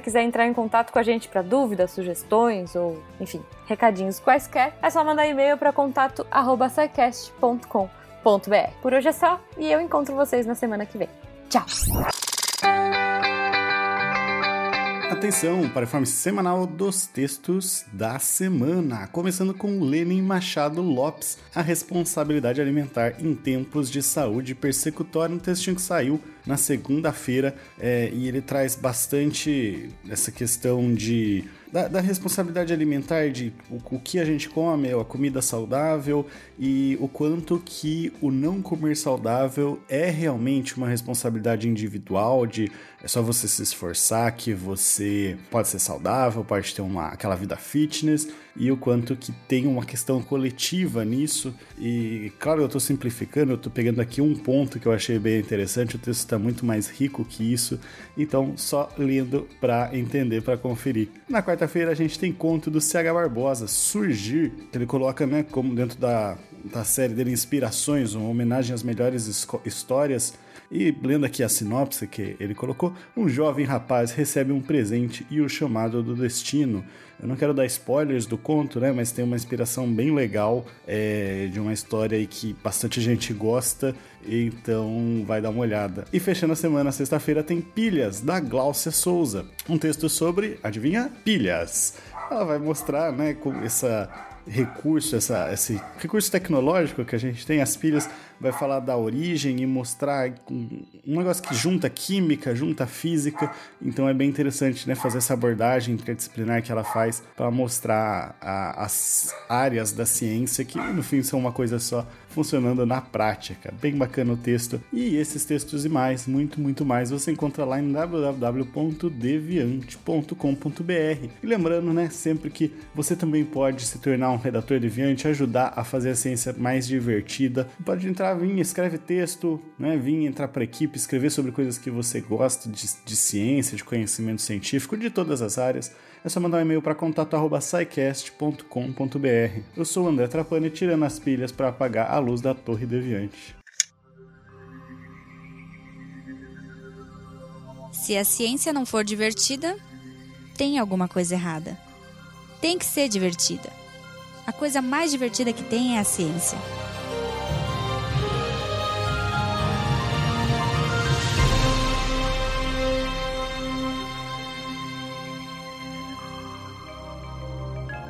quiser entrar em contato com a gente para dúvidas, sugestões ou, enfim, recadinhos quaisquer, é só mandar e-mail para contato@sicast.com.br. Por hoje é só e eu encontro vocês na semana que vem. Tchau. Atenção para a informe semanal dos textos da semana, começando com Lenin Machado Lopes, a responsabilidade alimentar em tempos de saúde persecutória, um textinho que saiu na segunda-feira é, e ele traz bastante essa questão de da, da responsabilidade alimentar de o, o que a gente come, a comida saudável e o quanto que o não comer saudável é realmente uma responsabilidade individual de é só você se esforçar que você pode ser saudável, pode ter uma, aquela vida fitness e o quanto que tem uma questão coletiva nisso. E claro, eu estou simplificando, eu estou pegando aqui um ponto que eu achei bem interessante, o texto está muito mais rico que isso, então só lendo para entender, para conferir. Na quarta-feira a gente tem conto do CH Barbosa, Surgir, ele coloca né, como dentro da, da série dele Inspirações, uma homenagem às melhores histórias. E lendo aqui a sinopse que ele colocou, um jovem rapaz recebe um presente e o chamado do destino. Eu não quero dar spoilers do conto, né? Mas tem uma inspiração bem legal é, de uma história que bastante gente gosta, então vai dar uma olhada. E fechando a semana, sexta-feira, tem Pilhas, da Gláucia Souza. Um texto sobre, adivinha? Pilhas. Ela vai mostrar, né, com essa recurso, essa, esse recurso tecnológico que a gente tem, as pilhas, vai falar da origem e mostrar um, negócio que junta química, junta física, então é bem interessante né, fazer essa abordagem interdisciplinar que ela faz para mostrar a- as áreas da ciência que no fim são uma coisa só funcionando na prática. Bem bacana o texto. E esses textos e mais, muito, muito mais, você encontra lá em www.deviante.com.br. E lembrando, né, sempre que você também pode se tornar um redator deviante, ajudar a fazer a ciência mais divertida. Pode entrar, vir, escreve texto, né, vir entrar para a equipe, escrever sobre coisas que você gosta de, de ciência, de conhecimento científico, de todas as áreas. É só mandar um e-mail para contato@scicast.com.br. Eu sou o André Trapani, tirando as pilhas para apagar a luz da Torre Deviante. Se a ciência não for divertida, tem alguma coisa errada. Tem que ser divertida. A coisa mais divertida que tem é a ciência.